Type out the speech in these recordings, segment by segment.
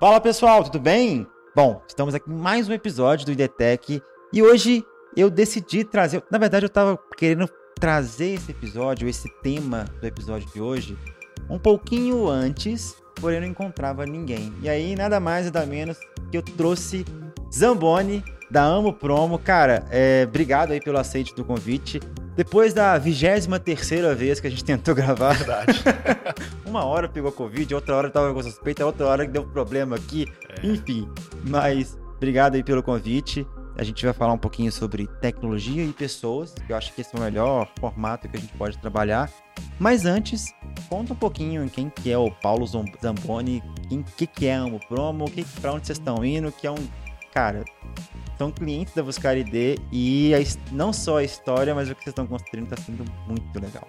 Fala pessoal, tudo bem? Bom, estamos aqui em mais um episódio do IDTech e hoje eu decidi trazer. Na verdade, eu estava querendo trazer esse episódio, esse tema do episódio de hoje, um pouquinho antes, porém não encontrava ninguém. E aí, nada mais nada menos que eu trouxe Zamboni da Amo Promo. Cara, é, obrigado aí pelo aceite do convite. Depois da vigésima terceira vez que a gente tentou gravar. Verdade. uma hora pegou Covid, outra hora tava com suspeita, outra hora que deu problema aqui. É. Enfim, mas obrigado aí pelo convite. A gente vai falar um pouquinho sobre tecnologia e pessoas, que eu acho que esse é o melhor formato que a gente pode trabalhar. Mas antes, conta um pouquinho quem que é o Paulo Zamboni, o que, que é a Amo Promo, que, pra onde vocês estão indo, que é um... Cara, são clientes da Buscar ID e a, não só a história, mas o que vocês estão construindo está sendo muito legal.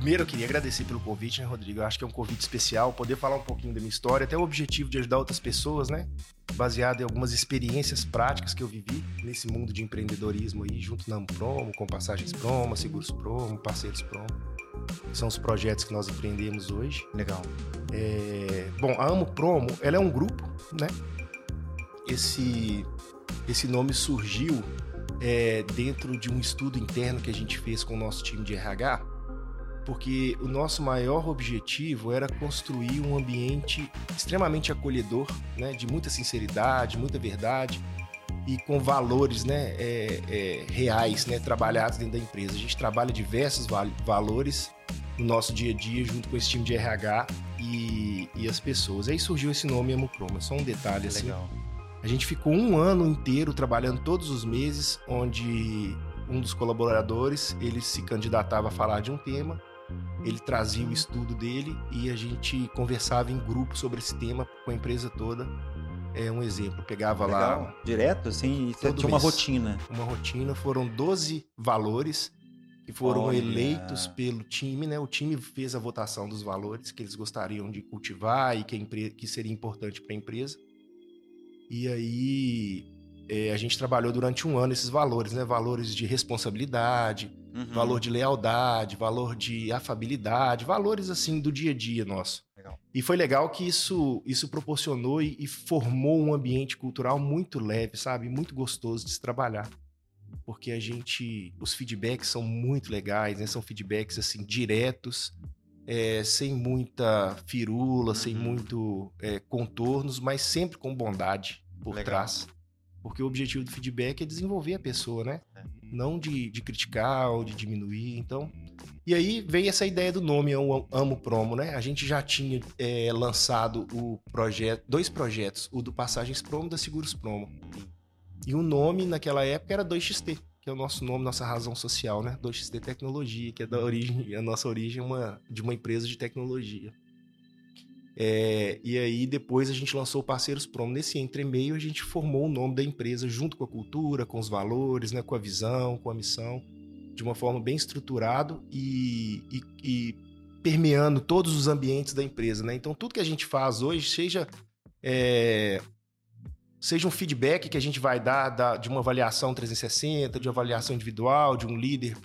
Primeiro, eu queria agradecer pelo convite, né, Rodrigo? Eu acho que é um convite especial, poder falar um pouquinho da minha história, até o objetivo de ajudar outras pessoas, né? Baseado em algumas experiências práticas que eu vivi nesse mundo de empreendedorismo aí, junto na Promo, com Passagens Promo, Seguros Promo, Parceiros Promo. São os projetos que nós empreendemos hoje. Legal. É... Bom, a Amo Promo, ela é um grupo, né? Esse esse nome surgiu é, dentro de um estudo interno que a gente fez com o nosso time de RH, porque o nosso maior objetivo era construir um ambiente extremamente acolhedor, né, de muita sinceridade, muita verdade e com valores né, é, é, reais né, trabalhados dentro da empresa. A gente trabalha diversos val valores no nosso dia a dia junto com esse time de RH e, e as pessoas. Aí surgiu esse nome Amupromo, é só um detalhe assim. A gente ficou um ano inteiro trabalhando todos os meses, onde um dos colaboradores ele se candidatava a falar de um tema, ele trazia o estudo dele e a gente conversava em grupo sobre esse tema com a empresa toda. É um exemplo, pegava Legal. lá. Direto, assim, tinha uma rotina. Uma rotina, foram 12 valores que foram Olha. eleitos pelo time, né? O time fez a votação dos valores que eles gostariam de cultivar e que, que seria importante para a empresa. E aí é, a gente trabalhou durante um ano esses valores, né? Valores de responsabilidade, uhum. valor de lealdade, valor de afabilidade, valores assim do dia a dia nosso. Legal. E foi legal que isso, isso proporcionou e, e formou um ambiente cultural muito leve, sabe? Muito gostoso de se trabalhar porque a gente, os feedbacks são muito legais, né? São feedbacks assim diretos, é, sem muita firula, uhum. sem muito é, contornos, mas sempre com bondade por Legal. trás. Porque o objetivo do feedback é desenvolver a pessoa, né? É. Não de, de criticar ou de diminuir. Então. E aí veio essa ideia do nome Eu Amo Promo, né? A gente já tinha é, lançado o projeto, dois projetos, o do Passagens Promo e da Seguros Promo. E o nome naquela época era 2XT que é o nosso nome, nossa razão social, né? 2XT Tecnologia, que é da origem, a nossa origem é uma, de uma empresa de tecnologia. É, e aí depois a gente lançou o Parceiros Promo. Nesse entremeio a gente formou o nome da empresa junto com a cultura, com os valores, né, com a visão, com a missão, de uma forma bem estruturado e, e, e permeando todos os ambientes da empresa. Né? Então tudo que a gente faz hoje, seja é, seja um feedback que a gente vai dar, dar de uma avaliação 360, de uma avaliação individual, de um líder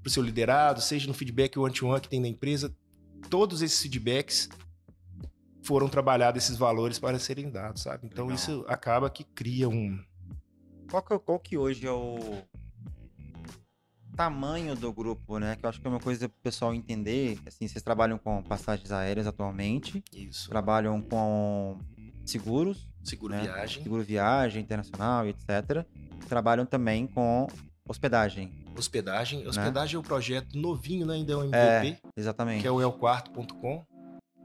para o seu liderado, seja no feedback one-to-one que tem na empresa, todos esses feedbacks foram trabalhados esses valores para serem dados, sabe? Então Legal. isso acaba que cria um. Qual que, qual que hoje é o tamanho do grupo, né? Que eu acho que é uma coisa para o pessoal entender. Assim, vocês trabalham com passagens aéreas atualmente. Isso. Trabalham com seguros. Seguro né? viagem. Seguro viagem, internacional, etc. Trabalham também com hospedagem. Hospedagem. Né? Hospedagem né? é um projeto novinho, né? Ainda é um MVP. É, exatamente. Que é o elquarto.com.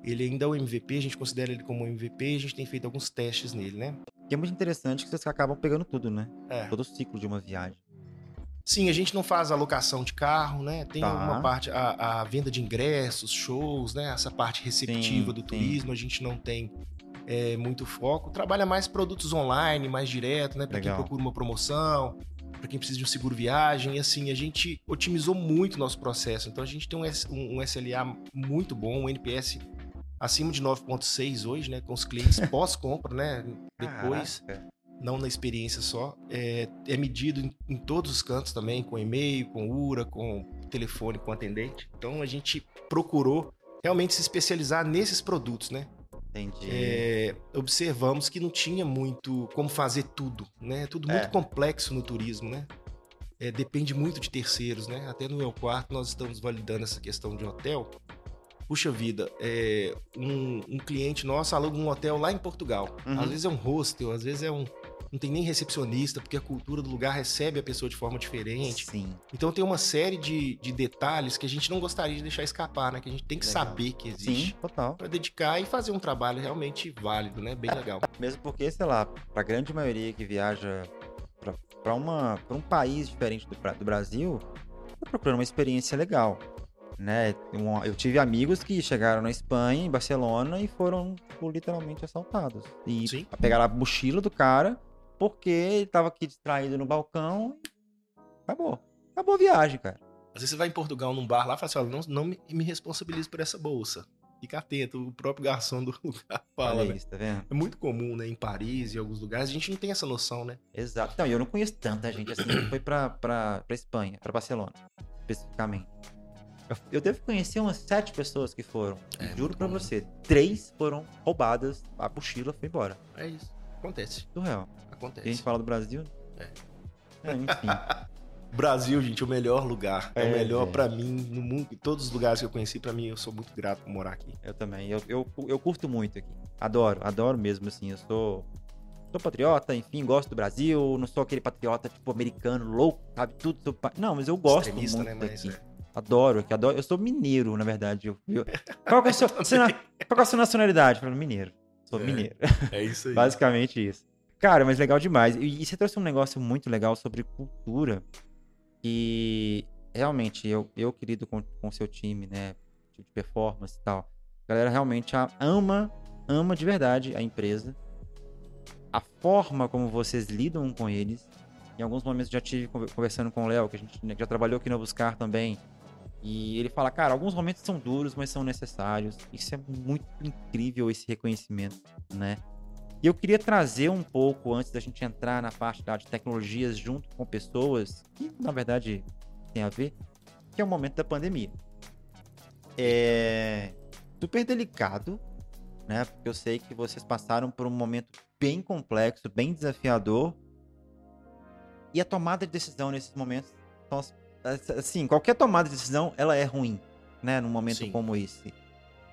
Ele ainda é um MVP, a gente considera ele como um MVP a gente tem feito alguns testes nele, né? Que é muito interessante que vocês acabam pegando tudo, né? É. Todo o ciclo de uma viagem. Sim, a gente não faz alocação de carro, né? Tem tá. uma parte, a, a, venda de ingressos, shows, né? Essa parte receptiva sim, do turismo, sim. a gente não tem é, muito foco. Trabalha mais produtos online, mais direto, né? Para quem procura uma promoção, para quem precisa de um seguro viagem. E assim, a gente otimizou muito o nosso processo. Então a gente tem um, um, SLA muito bom, um NPS acima de 9,6 hoje, né? Com os clientes pós-compra, né? Depois. Caraca. Não na experiência só. É, é medido em, em, todos os cantos também, com e-mail, com URA, com telefone, com atendente. Então a gente procurou realmente se especializar nesses produtos, né? Entendi. é, observamos que não tinha muito como fazer tudo, né? Tudo muito É. complexo no turismo, né? É, depende muito de terceiros, né? Até no meu quarto nós estamos validando essa questão de hotel. Puxa vida, é, um, um cliente nosso aluga um hotel lá em Portugal. Uhum. Às vezes é um hostel, às vezes é um. Não tem nem recepcionista, porque a cultura do lugar recebe a pessoa de forma diferente. Sim. Então tem uma série de, de detalhes que a gente não gostaria de deixar escapar, né? Que a gente tem que Legal. saber que Sim, existe total. para dedicar e fazer um trabalho realmente válido, né? Bem legal. Mesmo porque, sei lá, pra grande maioria que viaja pra, pra, uma, pra um país diferente do, do Brasil, tá procurando uma experiência legal. Né? Eu tive amigos que chegaram na Espanha, em Barcelona, e foram tipo, literalmente assaltados. E Sim. pegaram a mochila do cara porque ele tava aqui distraído no balcão e acabou. Acabou a viagem, cara. Às vezes você vai em Portugal num bar lá e fala assim: olha, não, não me, me responsabilize por essa bolsa. Fica atento, o próprio garçom do lugar fala, né? isso, tá vendo? É muito comum, né? Em Paris e alguns lugares, a gente não tem essa noção, né? Exato. Não, e eu não conheço tanta gente assim que foi pra, pra, pra Espanha, pra Barcelona, especificamente. Eu, eu devo conhecer umas sete pessoas que foram. É, juro pra comum. você, três foram roubadas, a mochila foi embora. É isso. Acontece. Surreal. E a gente Acontece. fala do Brasil. É. É, enfim. Brasil, gente, é o melhor lugar. É, É, o melhor pra mim no mundo. Em todos os lugares que eu conheci, pra mim, eu sou muito grato por morar aqui. eu também. Eu, eu, eu curto muito aqui. Adoro, adoro mesmo, assim. Eu sou. Sou patriota, enfim, gosto do Brasil. Não sou aquele patriota, tipo, americano, louco, sabe? Tudo sobre. Não, mas eu gosto Extremista, muito né? Mas daqui. é. Adoro aqui, adoro. Eu sou mineiro, na verdade. Eu, eu- Qual, que é a sua, qual que é a sua nacionalidade? Eu falo, mineiro. Sou É. mineiro. é isso aí. Basicamente isso. Cara, mas legal demais. E, e você trouxe um negócio muito legal sobre cultura. Que realmente eu, eu querido com o seu time, né? De performance e tal. A galera realmente ama, ama de verdade a empresa. A forma como vocês lidam com eles. Em alguns momentos já tive conver- conversando com o Léo, que a gente né, que já trabalhou aqui no Buscar também. E ele fala, cara, alguns momentos são duros, mas são necessários. Isso é muito incrível, esse reconhecimento, né? E eu queria trazer um pouco, antes da gente entrar na parte lá de tecnologias junto com pessoas, que na verdade tem a ver, que é o momento da pandemia. É super delicado, né? Porque eu sei que vocês passaram por um momento bem complexo, bem desafiador. E a tomada de decisão nesses momentos, são as- assim, qualquer tomada de decisão, ela é ruim, né? Num momento Sim. como esse.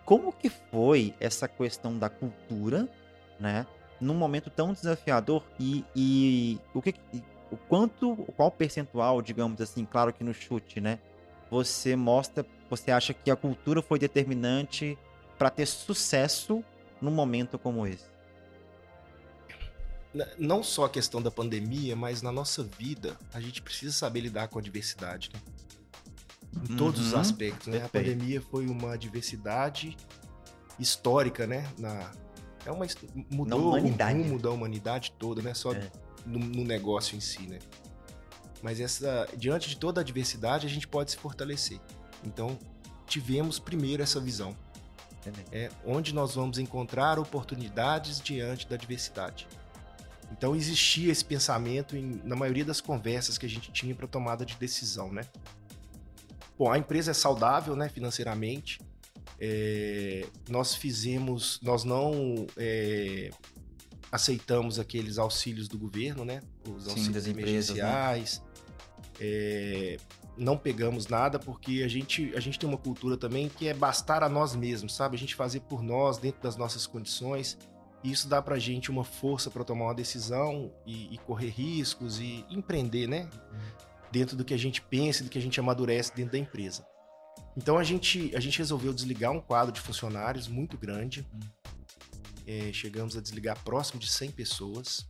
Como que foi essa questão da cultura, né? Num momento tão desafiador e, e o que e o quanto, qual percentual, digamos assim, claro que no chute, né? Você mostra, você acha que a cultura foi determinante para ter sucesso num momento como esse? Não só a questão da pandemia, mas na nossa vida, a gente precisa saber lidar com a diversidade, né? Em todos os Uhum. aspectos, né? A pandemia foi uma diversidade histórica, né? Na, é uma, mudou o rumo da humanidade toda, né? Só É. no, no negócio em si, né? Mas essa, diante de toda a diversidade, a gente pode se fortalecer. Então, tivemos primeiro essa visão. É onde nós vamos encontrar oportunidades diante da diversidade. Então existia esse pensamento em- na maioria das conversas que a gente tinha para tomada de decisão, né? Bom, a empresa é saudável, né, financeiramente. É, nós fizemos, nós não é, aceitamos aqueles auxílios do governo, né? Os Sim, auxílios das empresas, né? emergenciais. É, não pegamos nada porque a gente, a gente tem uma cultura também que é bastar a nós mesmos, sabe? A gente fazer por nós, dentro das nossas condições. E isso dá pra gente uma força para tomar uma decisão e, e correr riscos e empreender, né? Dentro do que a gente pensa e do que a gente amadurece dentro da empresa. Então a gente, a gente resolveu desligar um quadro de funcionários muito grande. É, chegamos a desligar próximo de 100 pessoas.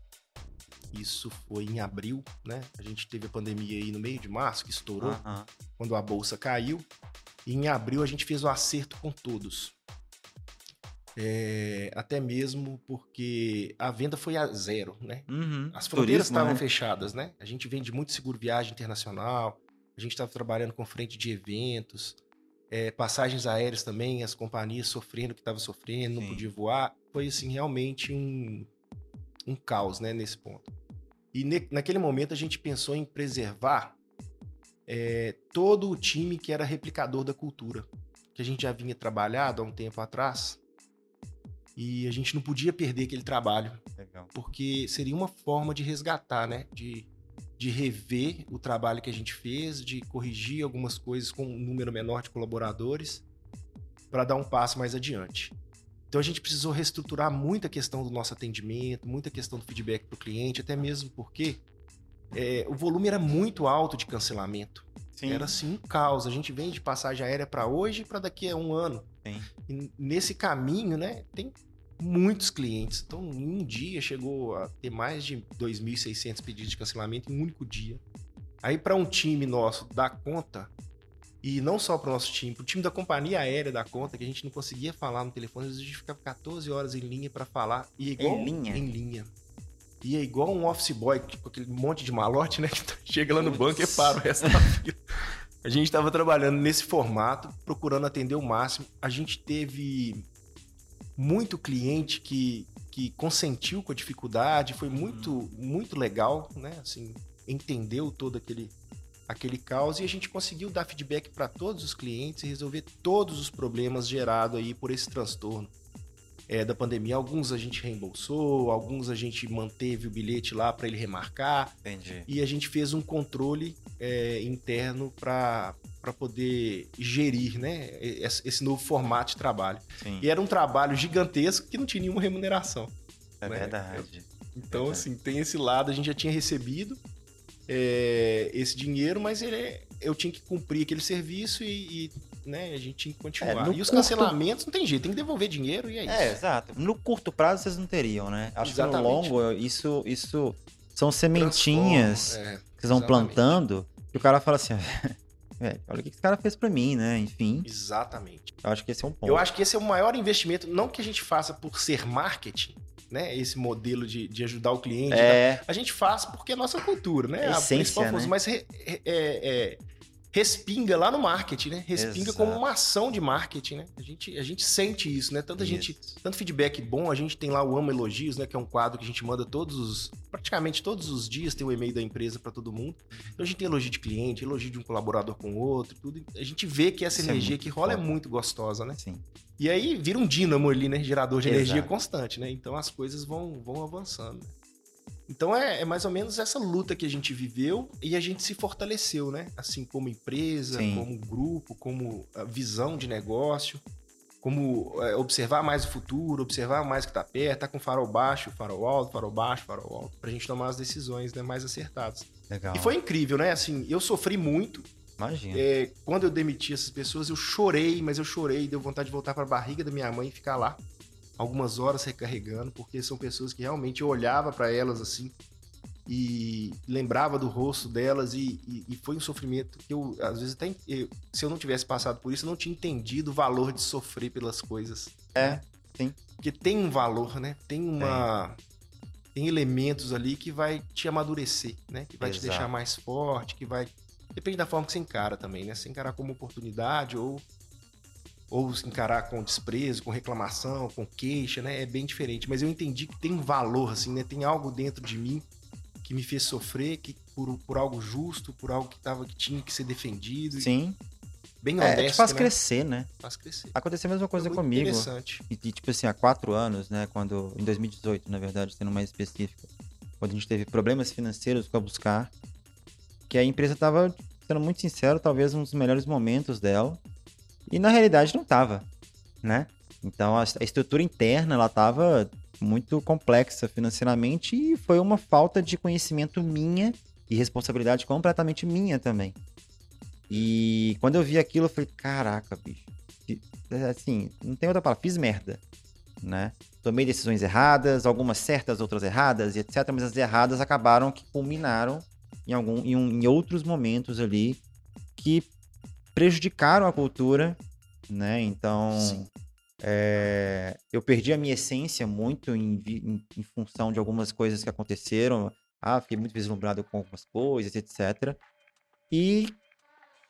Isso foi em abril, né? A gente teve a pandemia aí no meio de março, que estourou Aham. quando a bolsa caiu. E em abril a gente fez o acerto com todos. É, até mesmo porque a venda foi a zero, né? Uhum. As fronteiras estavam né? fechadas, né? A gente vende muito seguro viagem internacional, a gente estava trabalhando com frente de eventos, é, passagens aéreas também, as companhias sofrendo o que estavam sofrendo, não Sim. podia voar. Foi, assim, realmente um, um caos, né, nesse ponto. E ne- naquele momento a gente pensou em preservar é, todo o time que era replicador da cultura, que a gente já vinha trabalhado há um tempo atrás. E a gente não podia perder aquele trabalho, Legal. porque seria uma forma de resgatar, né? De, de rever o trabalho que a gente fez, de corrigir algumas coisas com um número menor de colaboradores, para dar um passo mais adiante. Então a gente precisou reestruturar muita questão do nosso atendimento, muita questão do feedback para o cliente, até mesmo porque é, o volume era muito alto de cancelamento. Sim. Era assim um caos. A gente vende passagem aérea para hoje e para daqui a um ano. Sim. E nesse caminho, né, tem muitos clientes. Então, em um dia chegou a ter mais de 2.600 pedidos de cancelamento em um único dia. Aí, para um time nosso dar conta, e não só para o nosso time, para o time da companhia aérea dar conta, que a gente não conseguia falar no telefone, a gente ficava 14 horas em linha para falar. E é igual, Em linha? Em linha. E é igual um office boy, tipo aquele monte de malote, né? Que chega lá no banco e Putz. para o resto da fila. A gente estava trabalhando nesse formato, procurando atender o máximo. A gente teve muito cliente que, que consentiu com a dificuldade, foi muito, muito legal, né? Assim, entendeu todo aquele, aquele caos e a gente conseguiu dar feedback para todos os clientes e resolver todos os problemas gerados aí por esse transtorno é, da pandemia. Alguns a gente reembolsou, alguns a gente manteve o bilhete lá para ele remarcar Entendi. e a gente fez um controle é, interno para poder gerir né, esse novo formato de trabalho. Sim. E era um trabalho gigantesco que não tinha nenhuma remuneração. É né? verdade. Então, Verdade. assim, tem esse lado, a gente já tinha recebido é, esse dinheiro, mas ele é- eu tinha que cumprir aquele serviço e, e, né, a gente tinha que continuar. É, e os curto- cancelamentos não tem jeito, tem que devolver dinheiro e é isso. É, exato. No curto prazo vocês não teriam, né? Acho que Exatamente. no longo, isso, isso são sementinhas é. que vocês vão plantando que o cara fala assim, velho, olha o que esse cara fez pra mim, né? Enfim, Exatamente. eu acho que esse é um ponto. Eu acho que esse é o maior investimento, não que a gente faça por ser marketing, né? Esse modelo de, de ajudar o cliente. É, A gente faz porque é nossa cultura, né? É a essência, principal né? mas é- é- respinga lá no marketing, né? Respinga Exato. como uma ação de marketing, né? A gente, a gente sente isso, né? Tanta gente, isso. tanto feedback bom, a gente tem lá o Ama Elogios, né? Que é um quadro que a gente manda todos os, praticamente todos os dias tem o e-mail da empresa para todo mundo. Então a gente tem elogio de cliente, elogio de um colaborador com o outro, tudo. A gente vê que essa Isso é energia muito que rola é foda. muito gostosa, né? Sim. E aí vira um dínamo ali, né? Gerador de energia Exato. constante, né? Então as coisas vão, vão avançando. né? Então é, é mais ou menos essa luta que a gente viveu e a gente se fortaleceu, né? Assim, como empresa, Sim. como grupo, como a visão de negócio, como é, observar mais o futuro, observar mais o que tá perto, tá com farol baixo, farol alto, farol baixo, farol alto, pra gente tomar as decisões né, mais acertadas. Legal. E foi incrível, né? Assim, eu sofri muito, Imagina. é, quando eu demiti essas pessoas, eu chorei, mas eu chorei, deu vontade de voltar para a barriga da minha mãe e ficar lá algumas horas recarregando, porque são pessoas que realmente eu olhava para elas assim e lembrava do rosto delas e, e- e foi um sofrimento que eu às vezes até eu- se eu não tivesse passado por isso, eu não tinha entendido o valor de sofrer pelas coisas. É, sim. Porque tem um valor, né? Tem uma tem elementos ali que vai te amadurecer, né? Que vai te Exato. deixar mais forte, que vai depende da forma que você encara também, né? Se encarar como oportunidade ou ou se encarar com desprezo, com reclamação, com queixa, né? É bem diferente. Mas eu entendi que tem um valor, assim, né? Tem algo dentro de mim que me fez sofrer, que por, por algo justo, por algo que tava que tinha que ser defendido, Sim. bem É, honesto, te faz né? crescer, né? Faz crescer. Aconteceu a mesma coisa Foi muito comigo. Interessante. E, e, tipo assim, há quatro anos, né? Quando. Em 2018, na verdade, sendo mais específico. Quando a gente teve problemas financeiros com a Buscar. Que a empresa tava, sendo muito sincero, talvez um dos melhores momentos dela. E na realidade não tava, né? Então a, estrutura interna, ela tava muito complexa financeiramente e foi uma falta de conhecimento minha e responsabilidade completamente minha também. E quando eu vi aquilo, eu falei, caraca, bicho. que- Assim, não tem outra palavra, fiz merda, né? Tomei decisões erradas, algumas certas, outras erradas e etc. Mas as erradas acabaram que culminaram em, algum, em, um- em outros momentos ali que prejudicaram a cultura, né? Então, é, eu perdi a minha essência muito em, em- em função de algumas coisas que aconteceram. Ah, fiquei muito vislumbrado com algumas coisas, etc. E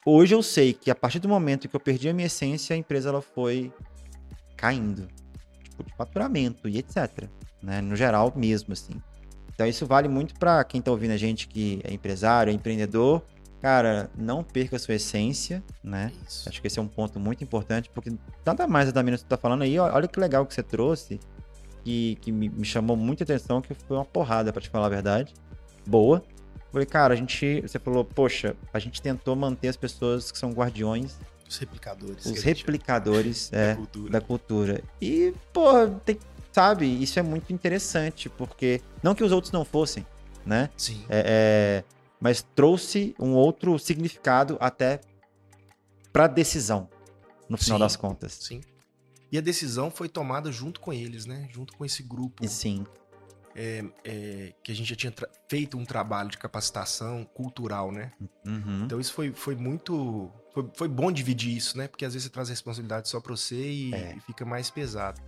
hoje eu sei que a partir do momento que eu perdi a minha essência, a empresa ela foi caindo. Tipo, de faturamento e etc. Né? No geral mesmo, assim. Então isso vale muito para quem tá ouvindo a gente que é empresário, é empreendedor. Cara, não perca a sua essência, né? Isso. Acho que esse é um ponto muito importante, porque nada mais, Adamino, você tá falando aí, olha que legal que você trouxe, que, que me, me chamou muita atenção, que foi uma porrada, pra te falar a verdade. Boa. Falei, cara, a gente. Você falou, poxa, a gente tentou manter as pessoas que são guardiões, Os replicadores. os que replicadores da é, cultura. da cultura. E, pô, tem, sabe, isso é muito interessante, porque. Não que os outros não fossem, né? Sim. É, é, mas trouxe um outro significado até pra decisão, no final Sim. das contas. Sim. E a decisão foi tomada junto com eles, né? Junto com esse grupo E sim, é, que a gente já tinha feito um trabalho de capacitação cultural, né? uhum, Então isso foi, foi muito. Foi, foi bom dividir isso, né? Porque às vezes você traz a responsabilidade só pra você e, É. e fica mais pesado.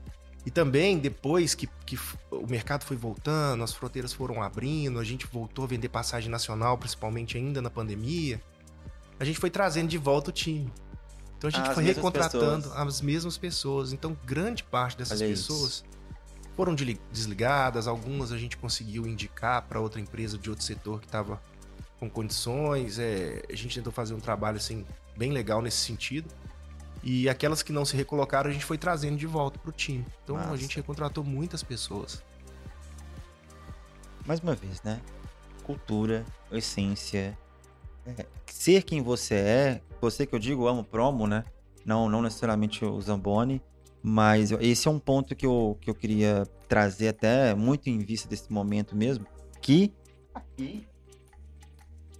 E também, depois que, que o mercado foi voltando, as fronteiras foram abrindo, a gente voltou a vender passagem nacional, principalmente ainda na pandemia, a gente foi trazendo de volta o time. Então a gente As foi recontratando pessoas. as mesmas pessoas. Então, grande parte dessas Olha isso. pessoas foram deli- desligadas, algumas a gente conseguiu indicar para outra empresa de outro setor que estava com condições. é, a gente tentou fazer um trabalho assim bem legal nesse sentido. E aquelas que não se recolocaram, a gente foi trazendo de volta pro time. Então a Massa. gente recontratou muitas pessoas. mais uma vez, né? Cultura, essência, é, ser quem você é, você que eu digo, amo promo, né? Não, não necessariamente o Zamboni, mas esse é um ponto que eu, que eu queria trazer até muito em vista desse momento mesmo, que aqui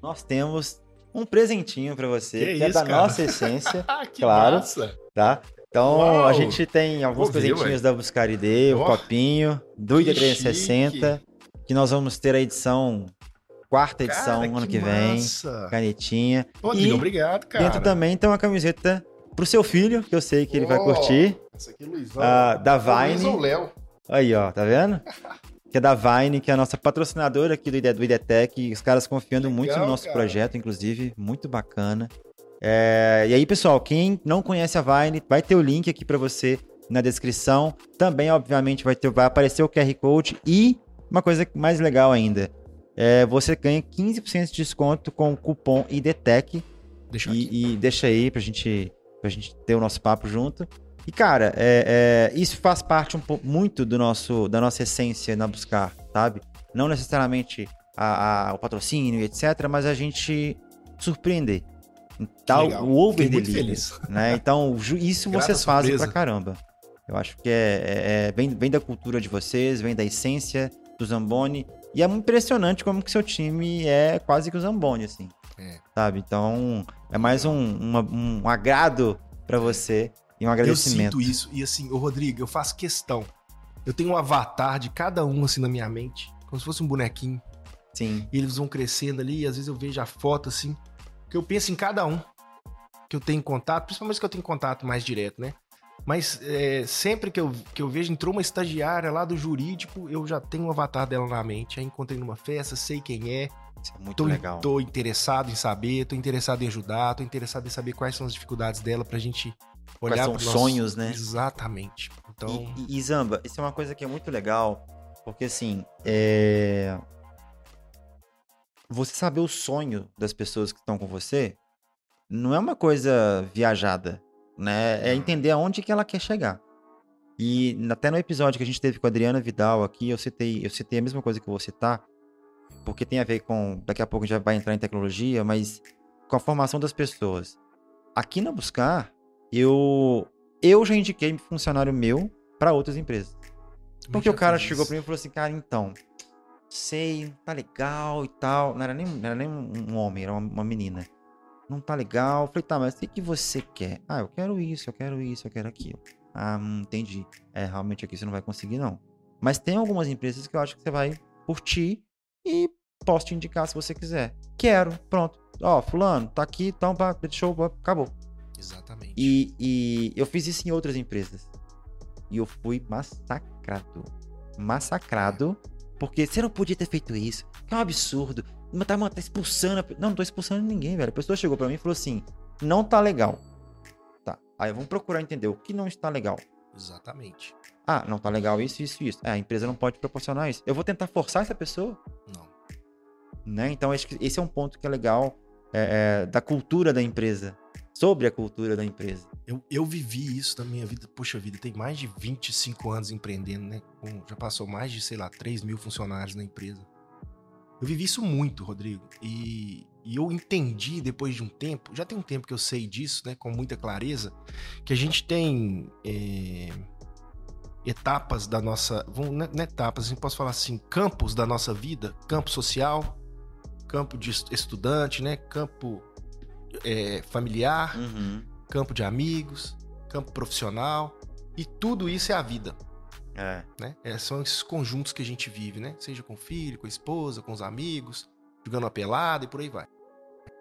nós temos um presentinho pra você, Que que, é isso, da cara? nossa essência, Ah, que Claro. massa! tá? Então Uau! a gente tem alguns Vou ver, presentinhos da Buscaridê, o Ó, copinho, do que ID 360, que nós vamos ter a edição, quarta edição Cara, ano que, vem, Massa. canetinha. Rodrigo, E obrigado, cara. Dentro também tem uma camiseta pro seu filho, que eu sei que ele vai Ó, curtir, Essa aqui, Luizão. ah, da Luiz ou Vine. Léo? Aí, ó, tá vendo? Que é da Vine, que é a nossa patrocinadora aqui do, ID, do IDTech. Os caras confiando muito no Legal, nosso cara. projeto, inclusive, muito bacana. É, e aí, pessoal, quem não conhece a Vine, vai ter o link aqui pra você na descrição. Também, obviamente, vai, ter, vai aparecer o QR Code. E uma coisa mais legal ainda, é, você ganha 15% de desconto com o cupom IDTech. Deixa aqui. E, e deixa aí pra gente, pra gente ter o nosso papo junto. E, cara, é, é, isso faz parte um pouco, muito do nosso, da nossa essência na Buscar, sabe? Não necessariamente a- a- o patrocínio e etc., mas a gente surpreender. Então, legal. o over delivery, feliz. né? Então, isso Grata vocês fazem surpresa. pra caramba. Eu acho que é, é- é- vem, vem da cultura de vocês, vem da essência do Zamboni. E é muito impressionante como que seu time é quase que o Zamboni, assim É. sabe? Então, é mais um, uma- um agrado pra você e um Eu agradecimento. sinto isso. E assim, ô Rodrigo, eu faço questão. Eu tenho um avatar de cada um assim na minha mente, como se fosse um bonequinho. Sim, E eles vão crescendo ali, e às vezes eu vejo a foto assim, que eu penso em cada um que eu tenho contato, principalmente que eu tenho contato mais direto, né? Mas é, sempre que eu, que eu vejo, entrou uma estagiária lá do jurídico, eu já tenho um avatar dela na mente. Aí encontrei numa festa, sei quem é, isso é muito tô, legal. tô interessado em saber, tô interessado em ajudar, tô interessado em saber quais são as dificuldades dela pra gente Quais olhar são os sonhos, né? Exatamente. Então, E, e- Zamba, isso é uma coisa que é muito legal, porque assim, é... você saber o sonho das pessoas que estão com você não é uma coisa viajada, né? É entender aonde que ela quer chegar. E até no episódio que a gente teve com a Adriana Vidal aqui, eu citei, eu citei a mesma coisa que eu vou citar, porque tem a ver com. Daqui a pouco a gente já vai entrar em tecnologia, mas com a formação das pessoas. Aqui na Buscar, eu, eu já indiquei funcionário meu para outras empresas. Porque o cara chegou pra mim e falou assim, cara, então, sei, tá legal e tal. Não era nem, não era nem um homem, era uma, uma menina. Não tá legal. Eu falei, tá, mas o que, que você quer? Ah, eu quero isso, eu quero isso, eu quero aquilo. Ah, hum, entendi. É, realmente aqui você não vai conseguir, não. Mas tem algumas empresas que eu acho que você vai curtir e posso te indicar se você quiser. Quero, pronto. Ó, fulano, tá aqui, então, pá, show, acabou. Exatamente. E, e eu fiz isso em outras empresas. E eu fui massacrado. Massacrado. Porque você não podia ter feito isso. Que é um absurdo. Mas tá, mano, tá expulsando. a Não, não tô expulsando ninguém, velho. A pessoa chegou pra mim e falou assim: não tá legal. Tá. Aí vamos procurar entender o que não está legal. Exatamente. Ah, não tá legal isso, isso, isso. É, a empresa não pode proporcionar isso. Eu vou tentar forçar essa pessoa, Não. né? Então acho que esse é um ponto que é legal é, é, da cultura da empresa. Sobre a cultura da empresa. Eu, eu vivi isso na minha vida. Poxa vida, tem mais de 25 anos empreendendo, né? Com- já passou mais de, sei lá, 3 mil funcionários na empresa. Eu vivi isso muito, Rodrigo. E, e eu entendi depois de um tempo, já tem um tempo que eu sei disso, né? Com muita clareza, que a gente tem é, etapas da nossa. vamos- Não é não é etapas, a gente posso falar assim, campos da nossa vida, campo social, campo de estu- estudante, né? Campo é, familiar Uhum. campo de amigos, campo profissional, e tudo isso é a vida, É. né? É, são esses conjuntos que a gente vive, né? Seja com o filho, com a esposa, com os amigos, jogando uma pelada e por aí vai.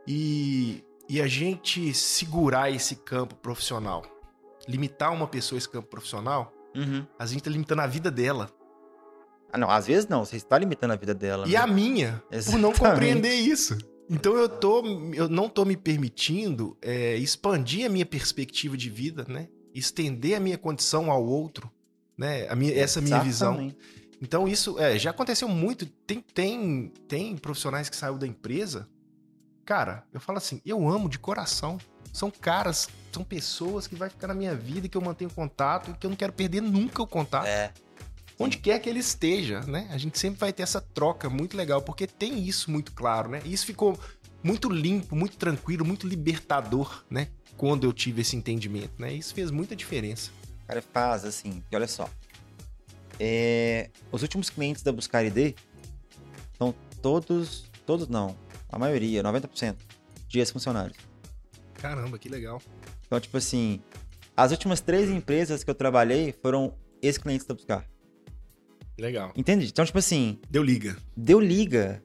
E, e a gente segurar esse campo profissional, limitar uma pessoa a esse campo profissional, Uhum. a gente tá limitando a vida dela. Ah, não, às vezes não, você está limitando a vida dela. E né? a minha, por não Exatamente. compreender isso. Então eu, tô, eu não tô me permitindo é, expandir a minha perspectiva de vida, né? Estender a minha condição ao outro, né? A minha, essa minha visão. Então isso é, já aconteceu muito. Tem, tem, tem profissionais que saíram da empresa. Cara, eu falo assim, eu amo de coração. São caras, são pessoas que vai ficar na minha vida que eu mantenho contato e que eu não quero perder nunca o contato É. onde quer que ele esteja, né? A gente sempre vai ter essa troca muito legal, porque tem isso muito claro, né? E isso ficou muito limpo, muito tranquilo, muito libertador, né? Quando eu tive esse entendimento, né? Isso fez muita diferença. cara faz assim, e olha só. É, os últimos clientes da Buscar ID são todos, todos não, a maioria, 90%, de ex-funcionários. Caramba, que legal. Então, tipo assim, as últimas três empresas que eu trabalhei foram ex-clientes da Buscar. Legal. Entende? Então, tipo assim, Deu liga. deu liga.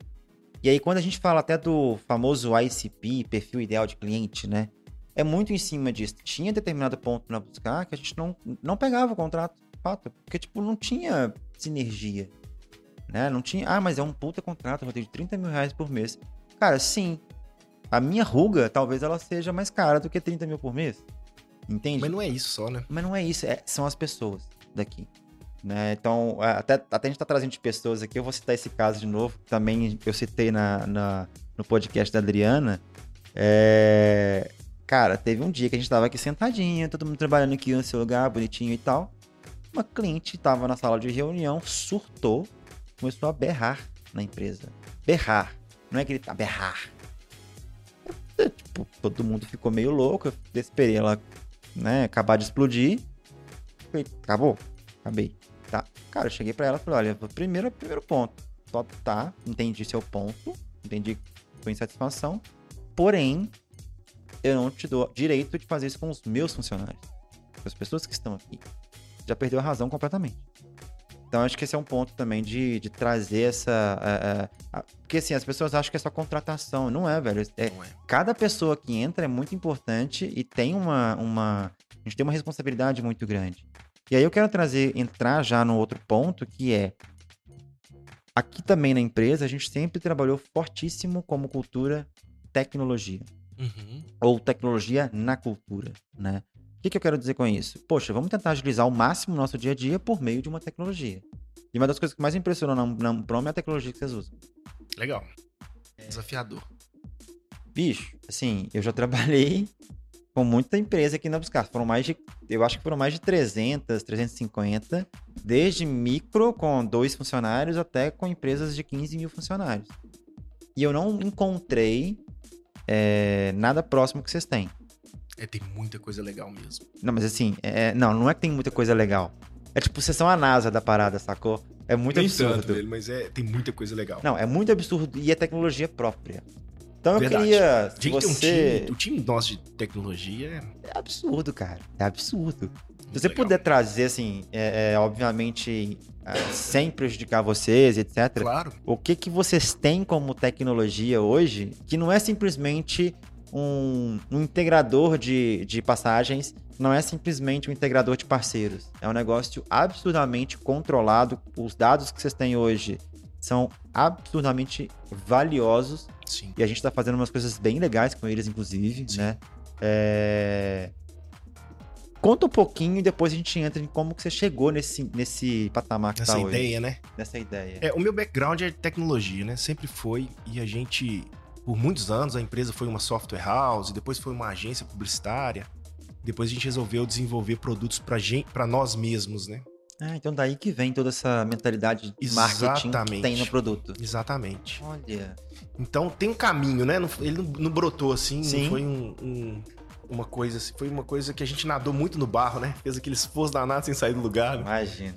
E aí, quando a gente fala até do famoso ICP, perfil ideal de cliente, né? É muito em cima disso. Tinha determinado ponto na buscar que a gente não, não pegava o contrato, de fato. Porque, tipo, não tinha sinergia. Né? Não tinha. Ah, mas é um puta contrato, Rodrigo, de 30 mil reais por mês. Cara, sim. A minha ruga, talvez ela seja mais cara do que 30 mil por mês. Entende? Mas não é isso só, né? Mas não é isso, é- são as pessoas daqui. Né? Então, é, até, até a gente tá trazendo de pessoas aqui, eu vou citar esse caso de novo, também eu citei na, na- no podcast da Adriana. É, Cara, teve um dia que a gente tava aqui sentadinho, todo mundo trabalhando aqui no seu lugar, bonitinho e tal. Uma cliente tava na sala de reunião, surtou, começou a berrar na empresa. Berrar. Não é gritar, berrar. É, Tipo, todo mundo ficou meio louco, eu esperei ela né, acabar de explodir. Falei, acabou? Acabei. Tá. Cara, eu cheguei pra ela e falei, olha, primeiro, primeiro ponto. Só tá, entendi seu ponto, entendi sua insatisfação, porém, eu não te dou direito de fazer isso com os meus funcionários. Com as pessoas que estão aqui. Já perdeu a razão completamente. Então, acho que esse é um ponto também de, de trazer essa... eh, a- porque, assim, as pessoas acham que é só contratação. Não é, velho. É, Não é. cada pessoa que entra é muito importante e tem uma, uma. A gente tem uma responsabilidade muito grande. E aí eu quero trazer, entrar já no outro ponto, que é. Aqui também na empresa, a gente sempre trabalhou fortíssimo como cultura tecnologia. Uhum. Ou tecnologia na cultura, né? O que, que eu quero dizer com isso? Poxa, vamos tentar agilizar ao máximo o nosso dia a dia por meio de uma tecnologia. E uma das coisas que mais impressionou na, na Prom é a tecnologia que vocês usam. Legal. Desafiador. Bicho, assim, eu já trabalhei com muita empresa aqui na Buscar. Foram mais de, eu acho que foram mais de 300, 350, desde micro com dois funcionários até com empresas de 15 mil funcionários. E eu não encontrei é, nada próximo que vocês têm. É, tem muita coisa legal mesmo. Não, mas assim, é, não, não é que tem muita coisa legal. É tipo, vocês são a NASA da parada, sacou? É muito Nem absurdo. tanto, velho, mas é, tem muita coisa legal. Não, é muito absurdo e é tecnologia própria. Então eu Verdade. queria. Se A gente tem um você... time, o time nosso de tecnologia é É absurdo, cara. É absurdo. Se muito você legal. puder trazer, assim, é, é, obviamente, é, sem prejudicar vocês, etc. Claro. O que, que vocês têm como tecnologia hoje que não é simplesmente um, um integrador de, de passagens, não é simplesmente um integrador de parceiros. É um negócio absurdamente controlado. Os dados que vocês têm hoje são absurdamente valiosos Sim. e a gente tá fazendo umas coisas bem legais com eles, inclusive, Sim. né? É... Conta um pouquinho e depois a gente entra em como que você chegou nesse, nesse patamar que Essa tá hoje. ideia, né? Nessa ideia. É, o meu background é tecnologia, né? Sempre foi. E a gente por muitos anos a empresa foi uma software house, depois foi uma agência publicitária. Depois a gente resolveu desenvolver produtos para nós mesmos, né? Ah, então daí que vem toda essa mentalidade de marketing que tem no produto. Exatamente. Olha. Então tem um caminho, né? Ele não brotou assim, Sim. não foi um, um, uma coisa assim, foi uma coisa que a gente nadou muito no barro, né? Fez aquele esforço danado sem sair do lugar. Né? Imagina.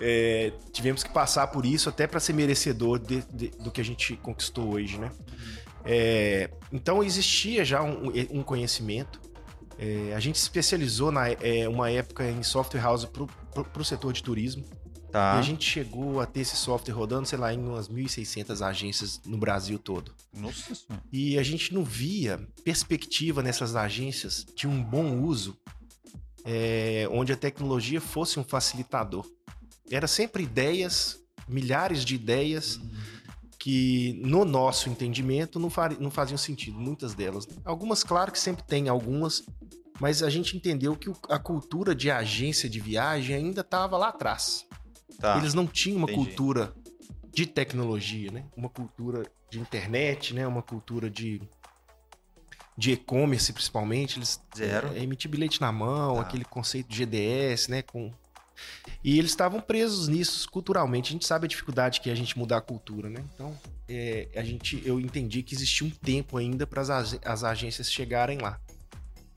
É, tivemos que passar por isso até para ser merecedor de, de, do que a gente conquistou hoje, né? É, então existia já um, um conhecimento. É, a gente se especializou na é, uma época em software house para o setor de turismo. Tá. E a gente chegou a ter esse software rodando, sei lá, em umas 1.600 agências no Brasil todo. Nossa senhora. E a gente não via perspectiva nessas agências de um bom uso é, onde a tecnologia fosse um facilitador. Era sempre ideias, milhares de ideias uhum. que, no nosso entendimento, não, não faziam sentido, muitas delas. Algumas, claro que sempre tem algumas, mas a gente entendeu que a cultura de agência de viagem ainda estava lá atrás. Tá. Eles não tinham uma Entendi. cultura de tecnologia, né? Uma cultura de internet, né? Uma cultura de de e-commerce principalmente, eles zero é, emitir bilhete na mão, tá. aquele conceito de GDS, né, com e eles estavam presos nisso culturalmente. A gente sabe a dificuldade que é a gente mudar a cultura, né? Então, é, a gente, eu entendi que existia um tempo ainda para as agências chegarem lá.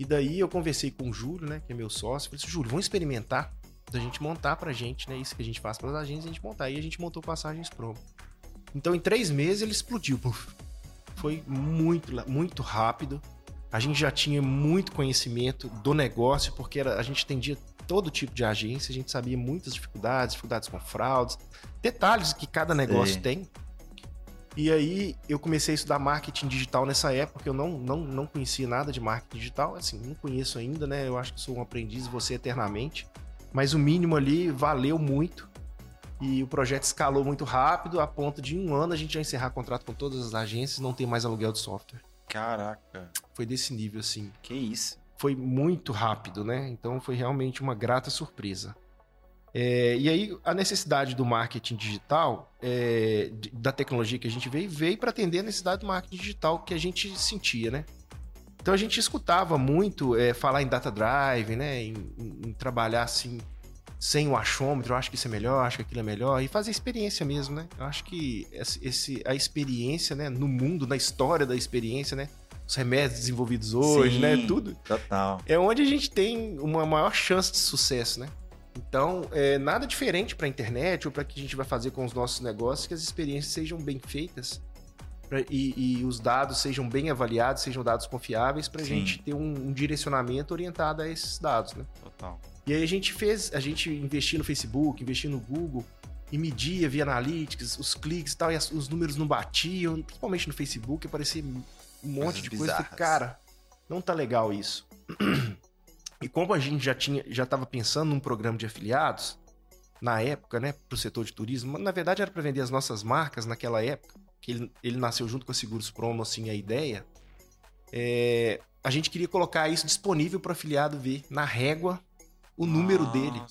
E daí eu conversei com o Júlio, né, que é meu sócio, falei assim, Júlio, vamos experimentar da gente montar pra gente, né? Isso que a gente faz para as agências, a gente montar. E a gente montou passagens promo. Então, em três meses, ele explodiu. Foi muito, muito rápido. A gente já tinha muito conhecimento do negócio, porque era, a gente atendia todo tipo de agência, a gente sabia muitas dificuldades, dificuldades com fraudes, detalhes que cada negócio Sim. tem. E aí eu comecei a estudar marketing digital nessa época, porque eu não, não, não conhecia nada de marketing digital, assim, não conheço ainda, né? Eu acho que sou um aprendiz, você eternamente. Mas o mínimo ali valeu muito. E o projeto escalou muito rápido, a ponto de em um ano a gente já encerrar contrato com todas as agências e não ter mais aluguel de software. Caraca. Foi desse nível, assim. Que isso. Foi muito rápido, né? Então foi realmente uma grata surpresa. É, e aí a necessidade do marketing digital, é, da tecnologia que a gente veio, veio para atender a necessidade do marketing digital que a gente sentia, né? Então a gente escutava muito é, falar em data drive, né? Em, em, em, trabalhar assim sem o achômetro, eu acho que isso é melhor, acho que aquilo é melhor, e fazer experiência mesmo, né? Eu acho que esse, a experiência, né, no mundo, na história da experiência, né? Os remédios desenvolvidos hoje, né? Sim, né? Tudo. Total. É onde a gente tem uma maior chance de sucesso, né? Então, é nada diferente para a internet ou para que a gente vai fazer com os nossos negócios que as experiências sejam bem feitas pra, e, e, os dados sejam bem avaliados, sejam dados confiáveis para a gente ter um, um, direcionamento orientado a esses dados, né? Total. E aí a gente fez, a gente investia no Facebook, investia no Google e media via Analytics, os cliques e tal, e as, os números não batiam, principalmente no Facebook, aparecia um monte Coisas de coisa. Falei, cara, não tá legal isso. E como a gente já tinha, já estava pensando num programa de afiliados, na época, né, para o setor de turismo, na verdade era para vender as nossas marcas naquela época que ele, ele nasceu junto com a Seguros Promo, assim, a ideia, é, a gente queria colocar isso disponível para o afiliado ver na régua o número Nossa, dele.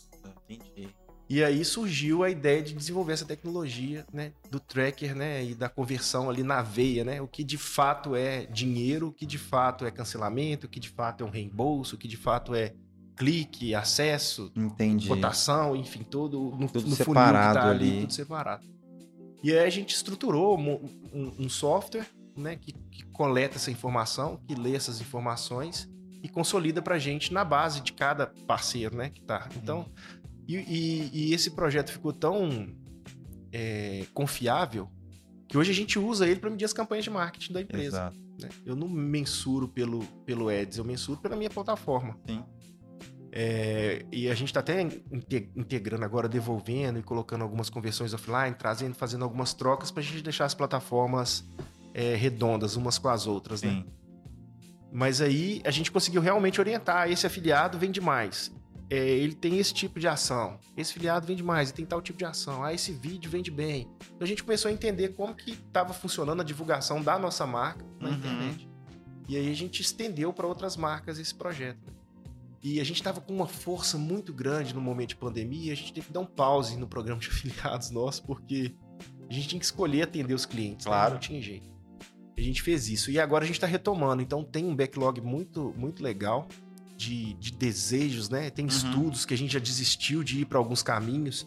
Entendi. E aí surgiu a ideia de desenvolver essa tecnologia, né, do tracker, né, e da conversão ali na veia, né, o que de fato é dinheiro, o que de fato é cancelamento, o que de fato é um reembolso, o que de fato é clique, acesso, Entendi. cotação, enfim, todo no, tudo no separado tá ali, ali, tudo separado. E aí a gente estruturou um, um software né, que, que, coleta essa informação, que lê essas informações e consolida para a gente na base de cada parceiro né, que está. Então, e, e, e, esse projeto ficou tão é, confiável que hoje a gente usa ele para medir as campanhas de marketing da empresa. Né? Eu não mensuro pelo, pelo Ads, eu mensuro pela minha plataforma. Sim. É, e a gente está até integrando agora, devolvendo e colocando algumas conversões offline, trazendo, fazendo algumas trocas para a gente deixar as plataformas é, redondas umas com as outras, né? Sim. né? Mas aí a gente conseguiu realmente orientar. Esse afiliado vende mais. É, ele tem esse tipo de ação. Esse afiliado vende mais, ele tem tal tipo de ação. Ah, esse vídeo vende bem. Então a gente começou a entender como que estava funcionando a divulgação da nossa marca na uhum. internet. E aí a gente estendeu para outras marcas esse projeto. Né? E a gente estava com uma força muito grande no momento de pandemia, a gente teve que dar um pause no programa de afiliados nosso, porque a gente tinha que escolher atender os clientes, né? claro. Né? não tinha jeito. A gente fez isso. E agora a gente está retomando. Então tem um backlog muito, muito legal de, de desejos, né? Tem uhum. estudos que a gente já desistiu de ir para alguns caminhos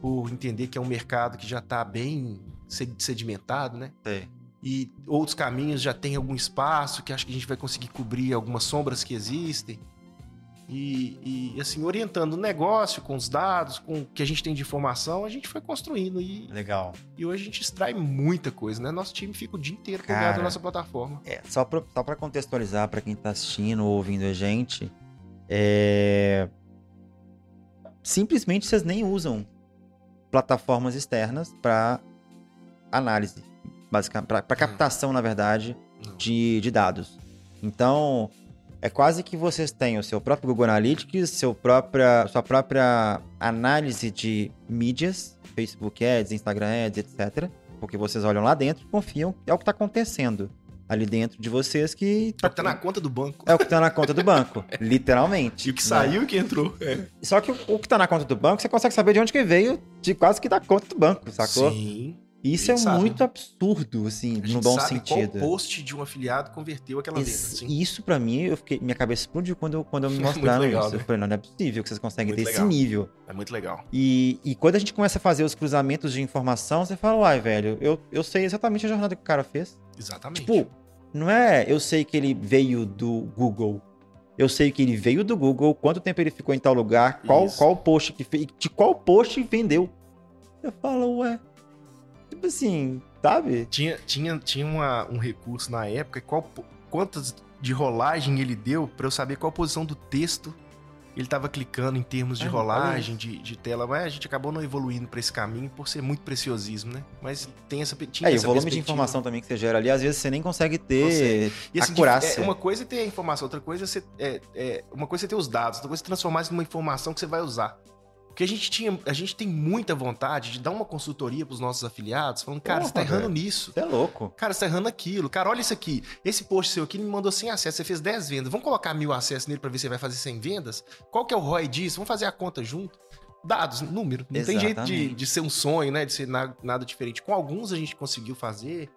por entender que é um mercado que já está bem sedimentado, né? É. E outros caminhos já tem algum espaço que acho que a gente vai conseguir cobrir algumas sombras que existem. E, e, assim, orientando o negócio com os dados, com o que a gente tem de informação, a gente foi construindo. E, Legal. E hoje a gente extrai muita coisa, né? Nosso time fica o dia inteiro Cara, na nossa plataforma. É, só para só pra contextualizar para quem tá assistindo ou ouvindo a gente, é... simplesmente vocês nem usam plataformas externas para análise, basicamente, para captação, na verdade, de, de dados. Então, é quase que vocês têm o seu próprio Google Analytics, seu própria, sua própria análise de mídias, Facebook Ads, Instagram Ads, etc. Porque vocês olham lá dentro e confiam é o que está acontecendo ali dentro de vocês que. É o que tá na conta do banco. É o que tá na conta do banco, literalmente. E o que saiu e o que entrou. É. Só que o, o, que tá na conta do banco, você consegue saber de onde que veio, de quase que da conta do banco, sacou? Sim. Isso é sabe. muito absurdo, assim, no bom sabe sentido. Qual post de um afiliado converteu aquela venda. Assim. Isso, para mim, eu fiquei, minha cabeça explodiu quando, eu, quando eu me mostraram é legal, isso. Né? Eu falei, não, não é possível que vocês conseguem muito ter legal. esse nível. É muito legal. E, e quando a gente começa a fazer os cruzamentos de informação, você fala, uai, velho, eu, eu sei exatamente a jornada que o cara fez. Exatamente. Tipo, não é eu sei que ele veio do Google. Eu sei que ele veio do Google, quanto tempo ele ficou em tal lugar, qual, qual post que fez, de qual post vendeu. Eu falo, ué. Tipo assim, sabe? Tinha, tinha, tinha uma, um recurso na época, qual, quantas de rolagem ele deu para eu saber qual a posição do texto ele estava clicando em termos de rolagem, de, de, tela, mas a gente acabou não evoluindo para esse caminho por ser muito preciosismo, né? Mas tem essa tinha é, essa e o volume de informação também que você gera ali, às vezes você nem consegue ter e, assim, acurácia. É, uma coisa é ter a informação, outra coisa é, é, é, uma coisa é ter os dados, outra coisa é transformar isso numa informação que você vai usar. Porque a gente tinha, a gente tem muita vontade de dar uma consultoria pros nossos afiliados, falando, cara, Porra, você tá errando nisso. Você é louco. Cara, você tá errando aquilo. Cara, olha isso aqui. Esse post seu aqui me mandou 100 acessos, você fez 10 vendas. Vamos colocar mil acessos nele para ver se você vai fazer 100 vendas? Qual que é o ROI disso? Vamos fazer a conta junto? Dados, número. Não Exatamente. tem jeito de, de ser um sonho, né? De ser nada, nada diferente. Com alguns a gente conseguiu fazer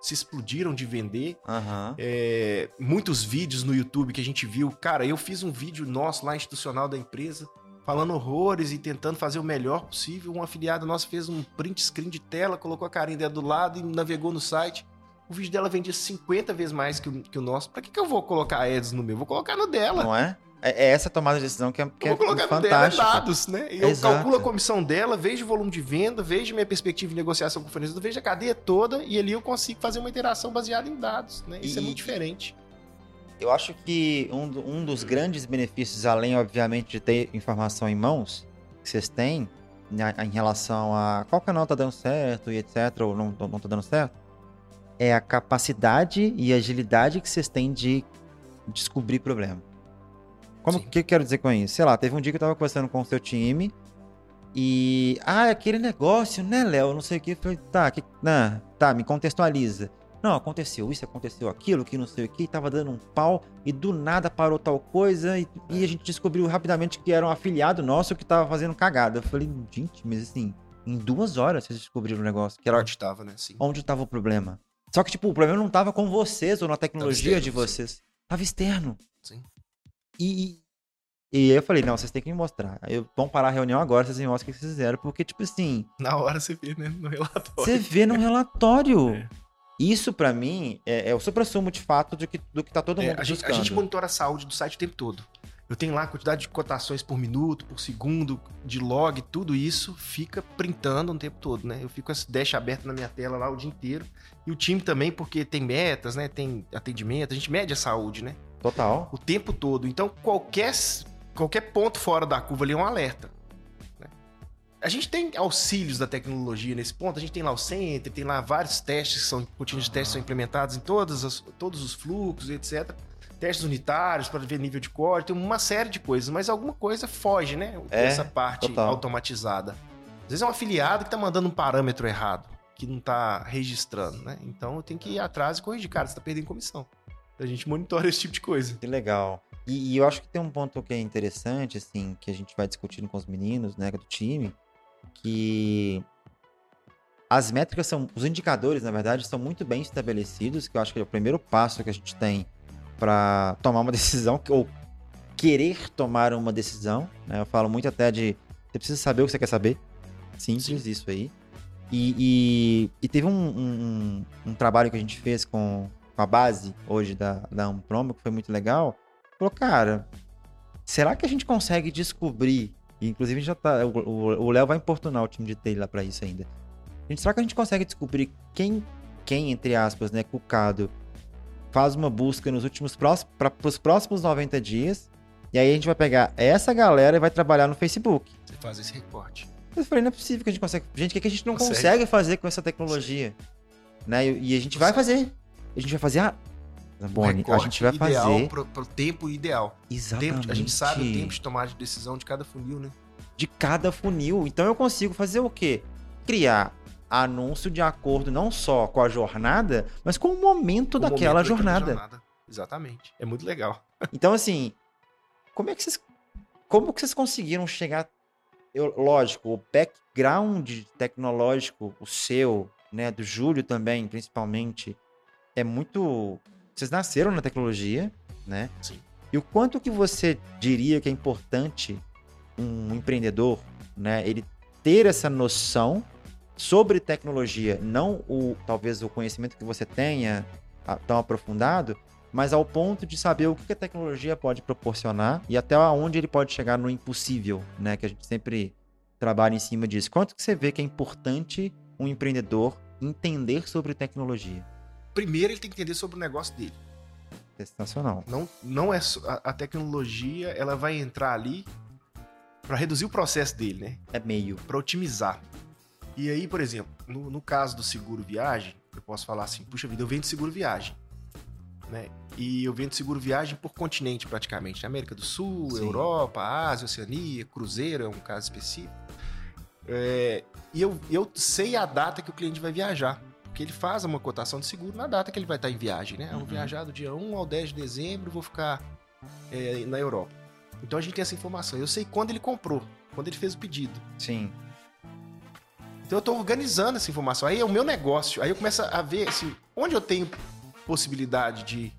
se explodiram de vender. Uhum. É, muitos vídeos no YouTube que a gente viu. Cara, eu fiz um vídeo nosso lá institucional da empresa falando horrores e tentando fazer o melhor possível. Um afiliado nosso fez um print screen de tela, colocou a carinha dela do lado e navegou no site. O vídeo dela vendia 50 vezes mais que o, que o nosso. Pra que, que eu vou colocar ads no meu? Vou colocar no dela. Não é? É, é essa tomada de decisão que é, que eu vou colocar no dela, é dados, né? Eu calculo a comissão dela, vejo o volume de venda, vejo minha perspectiva de negociação com o fornecedor, vejo a cadeia toda e ali eu consigo fazer uma interação baseada em dados, né? Isso é e, é muito diferente. Eu acho que um, um dos grandes benefícios, além, obviamente, de ter informação em mãos, que vocês têm, né, em relação a qual canal tá dando certo e etc, ou não, não tá dando certo, é a capacidade e agilidade que vocês têm de descobrir problema. Como que eu quero dizer com isso? Sei lá, teve um dia que eu tava conversando com o seu time e. Ah, aquele negócio, né, Léo? Não sei o que. Falei, tá, que, nah, tá, me contextualiza. Não, aconteceu isso, aconteceu aquilo, que não sei o que, tava dando um pau e do nada parou tal coisa e, e a gente descobriu rapidamente que era um afiliado nosso que tava fazendo cagada. Eu falei, gente, mas assim, em duas horas vocês descobriram o negócio. Que era onde tava, né? Sim. Onde tava o problema. Só que, tipo, o problema não tava com vocês ou na tecnologia externo, de vocês. Sim. Tava externo. Sim. E, e aí eu falei, não, vocês têm que me mostrar. Eu, vamos parar a reunião agora, vocês me mostram o que vocês fizeram. Porque, tipo assim. Na hora você vê, né? No relatório. Você vê no relatório. É. Isso, para mim, é, é o supra-sumo de fato de que, do que tá todo é, mundo é, a, gente, a gente monitora a saúde do site o tempo todo. Eu tenho lá a quantidade de cotações por minuto, por segundo, de log, tudo isso fica printando o tempo todo, né? Eu fico com esse dash aberto na minha tela lá o dia inteiro. E o time também, porque tem metas, né? Tem atendimento, a gente mede a saúde, né? Total. O tempo todo. Então, qualquer, qualquer ponto fora da curva ali é um alerta. A gente tem auxílios da tecnologia nesse ponto. A gente tem lá o Center, tem lá vários testes que são, rotinas de testes são implementados em todas as, todos os fluxos, etc. Testes unitários para ver nível de código, tem uma série de coisas, mas alguma coisa foge, né? É, Essa parte total. automatizada. Às vezes é um afiliado que está mandando um parâmetro errado, que não está registrando, né? Então eu tenho que ir atrás e corrigir. Cara, você está perdendo comissão. A gente monitora esse tipo de coisa. Que legal. E, e, eu acho que tem um ponto que é interessante, assim, que a gente vai discutindo com os meninos, né, do time, que as métricas são, os indicadores, na verdade, são muito bem estabelecidos, que eu acho que é o primeiro passo que a gente tem para tomar uma decisão, ou querer tomar uma decisão. Né? Eu falo muito até de você precisa saber o que você quer saber. Simples Sim. isso aí. E, e, e teve um, um, um, trabalho que a gente fez com, com a base hoje da, da Umpromo, que foi muito legal. Falou, cara, será que a gente consegue descobrir? E, inclusive, a gente já tá. O Léo vai importunar o time de TI lá para isso ainda. A gente, será que a gente consegue descobrir quem, quem entre aspas, né, cucado, faz uma busca nos últimos próximos, para os próximos 90 dias e aí a gente vai pegar essa galera e vai trabalhar no Facebook. Você faz esse recorte. Eu falei, não é possível que a gente consegue. Gente, o que, é que a gente não consegue, consegue fazer com essa tecnologia? Né? E, e, a gente vai fazer. A gente vai fazer a. Boni, a gente vai ideal fazer. Pro, pro tempo ideal. Exatamente. Tempo, a gente sabe o tempo de tomar de decisão de cada funil, né? De cada funil. Então eu consigo fazer o quê? Criar anúncio de acordo não só com a jornada, mas com o momento, daquela, momento jornada. daquela jornada. Exatamente. É muito legal. Então, assim, como é que vocês. Como que vocês conseguiram chegar. Eu, lógico, o background tecnológico, o seu, né, do Júlio também, principalmente, é muito. Vocês nasceram na tecnologia, né? Sim. E o quanto que você diria que é importante um empreendedor, né, ele ter essa noção sobre tecnologia, não o talvez o conhecimento que você tenha tão aprofundado, mas ao ponto de saber o que a tecnologia pode proporcionar e até onde ele pode chegar no impossível, né? Que a gente sempre trabalha em cima disso. Quanto que você vê que é importante um empreendedor entender sobre tecnologia? Primeiro, ele tem que entender sobre o negócio dele. Sensacional. Não, não é a, a tecnologia, ela vai entrar ali para reduzir o processo dele, né? É meio. Para otimizar. E aí, por exemplo, no, no caso do seguro viagem, eu posso falar assim: puxa vida, eu vendo seguro viagem. Né? E eu vendo seguro viagem por continente praticamente. América do Sul, Sim. Europa, Ásia, Oceania, Cruzeiro é um caso específico. É, e eu, eu sei a data que o cliente vai viajar. Porque ele faz uma cotação de seguro na data que ele vai estar em viagem, né? Uhum. Eu vou viajar do dia 1 ao 10 de dezembro, vou ficar é, na Europa. Então a gente tem essa informação. Eu sei quando ele comprou, quando ele fez o pedido. Sim. Então eu estou organizando essa informação. Aí é o meu negócio. Aí eu começo a ver assim, onde eu tenho possibilidade de,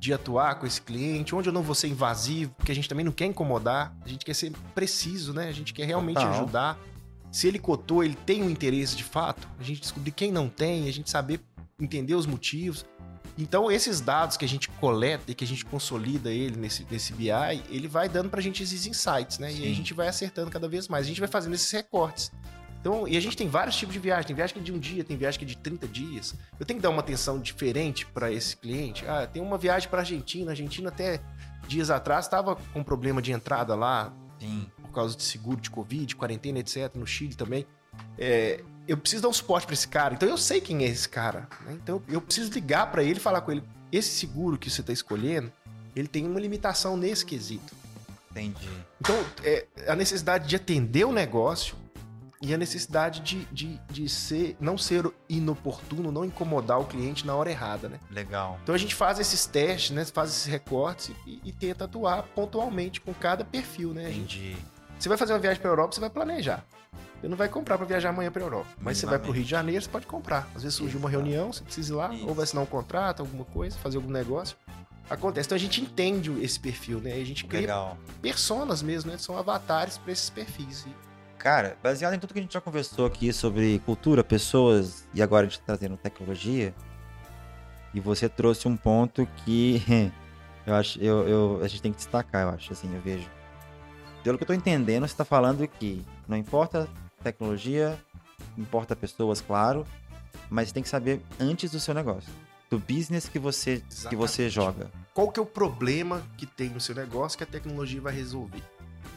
de atuar com esse cliente, onde eu não vou ser invasivo, porque a gente também não quer incomodar, a gente quer ser preciso, né? A gente quer realmente Total. ajudar. Se ele cotou, ele tem um interesse de fato, a gente descobrir quem não tem, a gente saber entender os motivos. Então, esses dados que a gente coleta e que a gente consolida ele nesse, nesse BI, ele vai dando pra gente esses insights, né? Sim. E a gente vai acertando cada vez mais. A gente vai fazendo esses recortes. Então, e a gente tem vários tipos de viagem. Tem viagem que é de um dia, tem viagem que é de 30 dias. Eu tenho que dar uma atenção diferente para esse cliente. Ah, tem uma viagem para Argentina. A Argentina até dias atrás estava com problema de entrada lá, Sim. Por causa de seguro de Covid, quarentena, etc. No Chile também. É, eu preciso dar um suporte para esse cara. Então eu sei quem é esse cara. Né? Então eu preciso ligar para ele e falar com ele: esse seguro que você está escolhendo, ele tem uma limitação nesse quesito. Entendi. Então, é, a necessidade de atender o negócio e a necessidade de, de, de ser, não ser inoportuno, não incomodar o cliente na hora errada, né? Legal. Então a gente faz esses testes, né? Faz esses recortes e, e tenta atuar pontualmente com cada perfil, né? Entendi. Você vai fazer uma viagem para Europa, você vai planejar. Você não vai comprar para viajar amanhã para Europa. Mas você vai para o Rio de Janeiro, você pode comprar. Às vezes surge uma reunião, você precisa ir lá, Isso. ou vai assinar um contrato, alguma coisa, fazer algum negócio. Acontece. Então a gente entende esse perfil, né? A gente cria Legal. personas mesmo, né? São avatares para esses perfis. Cara, baseado em tudo que a gente já conversou aqui sobre cultura, pessoas e agora a gente tá trazendo tecnologia, e você trouxe um ponto que eu acho, eu, eu, a gente tem que destacar, eu acho, assim, eu vejo. Pelo que eu tô entendendo, você tá falando que não importa tecnologia, importa pessoas, claro, mas tem que saber antes do seu negócio, do business que você, que você joga. Qual que é o problema que tem no seu negócio que a tecnologia vai resolver?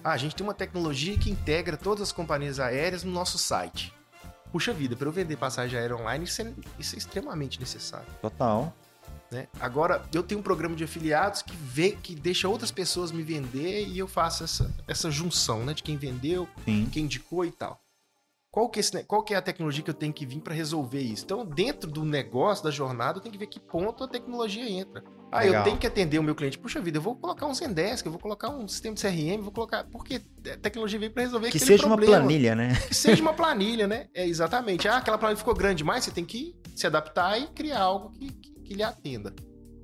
Ah, a gente tem uma tecnologia que integra todas as companhias aéreas no nosso site. Puxa vida, para eu vender passagem aérea online, isso é, isso é extremamente necessário. Total. Né? Agora, eu tenho um programa de afiliados que vê, que deixa outras pessoas me vender e eu faço essa, essa junção, né? De quem vendeu, Sim. quem indicou e tal. Qual que, é esse, qual que é a tecnologia que eu tenho que vir para resolver isso? Então, dentro do negócio, da jornada, eu tenho que ver que ponto a tecnologia entra. Ah, Legal. eu tenho que atender o meu cliente. Puxa vida, eu vou colocar um Zendesk, eu vou colocar um sistema de CRM, vou colocar. Porque a tecnologia veio para resolver que aquele problema. Seja uma planilha, né? Que seja uma planilha, né? É exatamente. Ah, aquela planilha ficou grande demais, você tem que se adaptar e criar algo que, que, que lhe atenda.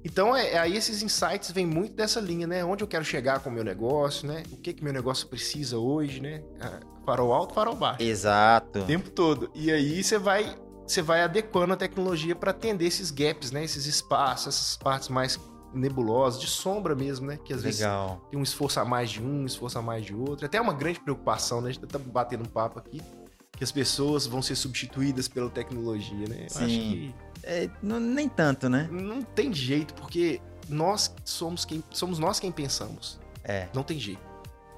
Então, é, é, aí esses insights vêm muito dessa linha, né? Onde eu quero chegar com o meu negócio, né? O que que meu negócio precisa hoje, né? Ah, farol alto, farol baixo. Exato. O tempo todo. E aí você vai você vai adequando a tecnologia para atender esses gaps, né? Esses espaços, essas partes mais nebulosas, de sombra mesmo, né? Que às Legal. vezes tem um esforço a mais de um, um esforço a mais de outro. Até uma grande preocupação, né? A gente tá batendo um papo aqui, que as pessoas vão ser substituídas pela tecnologia, né? Sim. acho que... É, não, nem tanto, né? Não tem jeito, porque nós somos quem somos nós quem pensamos. É. Não tem jeito.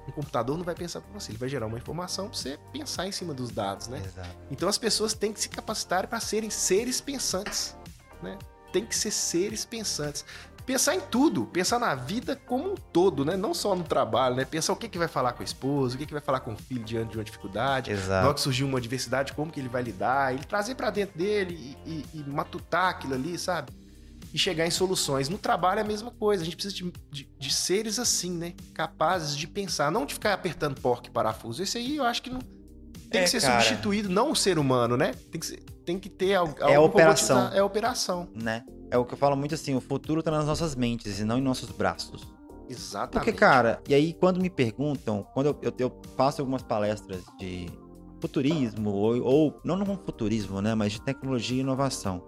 Um computador não vai pensar por você, ele vai gerar uma informação para você pensar em cima dos dados, né? Exato. Então as pessoas têm que se capacitar para serem seres pensantes, né? Tem que ser seres pensantes. Pensar em tudo, pensar na vida como um todo, né? Não só no trabalho, né? Pensar o que, que vai falar com a esposa, o que, que vai falar com o filho diante de uma dificuldade. Exato. Logo que surgiu uma adversidade, como que ele vai lidar, ele trazer para dentro dele e, e, e matutar aquilo ali, sabe? e chegar em soluções. No trabalho é a mesma coisa, a gente precisa de, de, de seres assim, né? Capazes de pensar, não de ficar apertando porco e parafuso. Esse aí eu acho que não. Tem é, que ser cara. substituído, não o ser humano, né? Tem que, ser, tem que ter algo. É a operação. É a operação. Né? É o que eu falo muito assim: o futuro tá nas nossas mentes e não em nossos braços. Exatamente. Porque, cara, e aí quando me perguntam, quando eu, eu, eu faço algumas palestras de futurismo, ou, ou não no futurismo, né? Mas de tecnologia e inovação.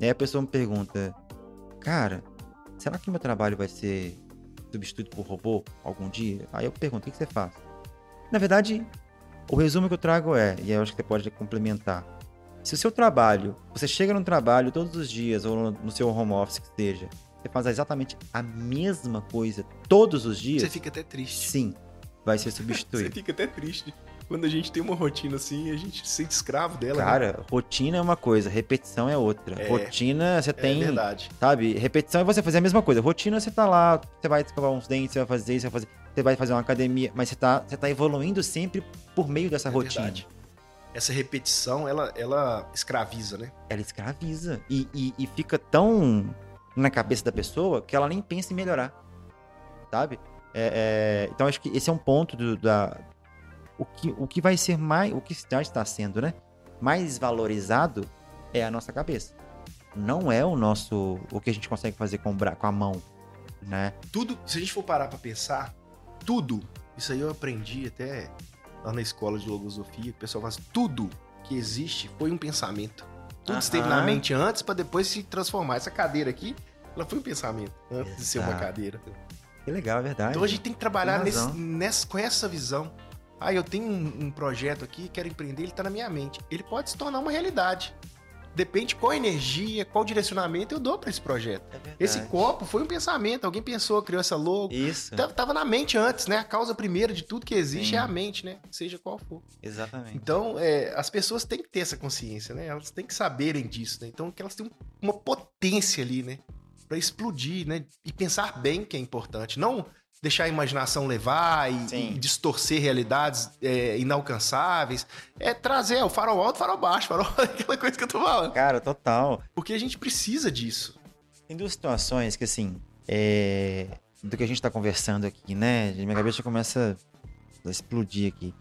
E aí a pessoa me pergunta, cara, será que meu trabalho vai ser substituído por robô algum dia? Aí eu pergunto, o que você faz? Na verdade, o resumo que eu trago é, e eu acho que você pode complementar. Se o seu trabalho, você chega no trabalho todos os dias, ou no seu home office que seja, você faz exatamente a mesma coisa todos os dias. Você fica até triste. Sim, vai ser substituído. você fica até triste quando a gente tem uma rotina assim, a gente se sente escravo dela. Né? Cara, né? rotina é uma coisa, repetição é outra. É, rotina você é tem. É verdade. Sabe? Repetição é você fazer a mesma coisa. Rotina você tá lá, você vai escovar uns dentes, você vai fazer isso, você vai fazer, você vai fazer uma academia, mas você tá, você tá evoluindo sempre por meio dessa é rotina. Verdade. Essa repetição, ela, ela escraviza, né? Ela escraviza. E, e, e fica tão na cabeça da pessoa que ela nem pensa em melhorar. Sabe? É, é, então acho que esse é um ponto do, da, o que, o que vai ser mais, o que já está sendo, né? Mais valorizado é a nossa cabeça. Não é o nosso, o que a gente consegue fazer com, com a mão, né? Tudo, se a gente for parar para pensar, tudo, isso aí eu aprendi até lá na escola de filosofia, o pessoal faz tudo que existe foi um pensamento. Tudo Aham. esteve na mente antes para depois se transformar. Essa cadeira aqui, ela foi um pensamento antes Exato. de ser uma cadeira. Que legal, é verdade. Então a gente tem que trabalhar nesse, nessa, com essa visão. Ah, eu tenho um, um projeto aqui, quero empreender, ele está na minha mente. Ele pode se tornar uma realidade. Depende qual energia, qual direcionamento eu dou para esse projeto. É esse copo foi um pensamento, alguém pensou, criou essa logo. Isso. Tava na mente antes, né? A causa primeira de tudo que existe Sim. é a mente, né? Seja qual for. Exatamente. Então, é, as pessoas têm que ter essa consciência, né? Elas têm que saberem disso, né? Então, que elas têm uma potência ali, né? Para explodir, né? E pensar bem que é importante. Não deixar a imaginação levar e, e distorcer realidades é, inalcançáveis. É trazer o farol alto, farol baixo, farol aquela coisa que eu tô falando. Cara, total. Porque a gente precisa disso. Tem duas situações que, assim, é... do que a gente tá conversando aqui, né? Minha cabeça começa a explodir aqui.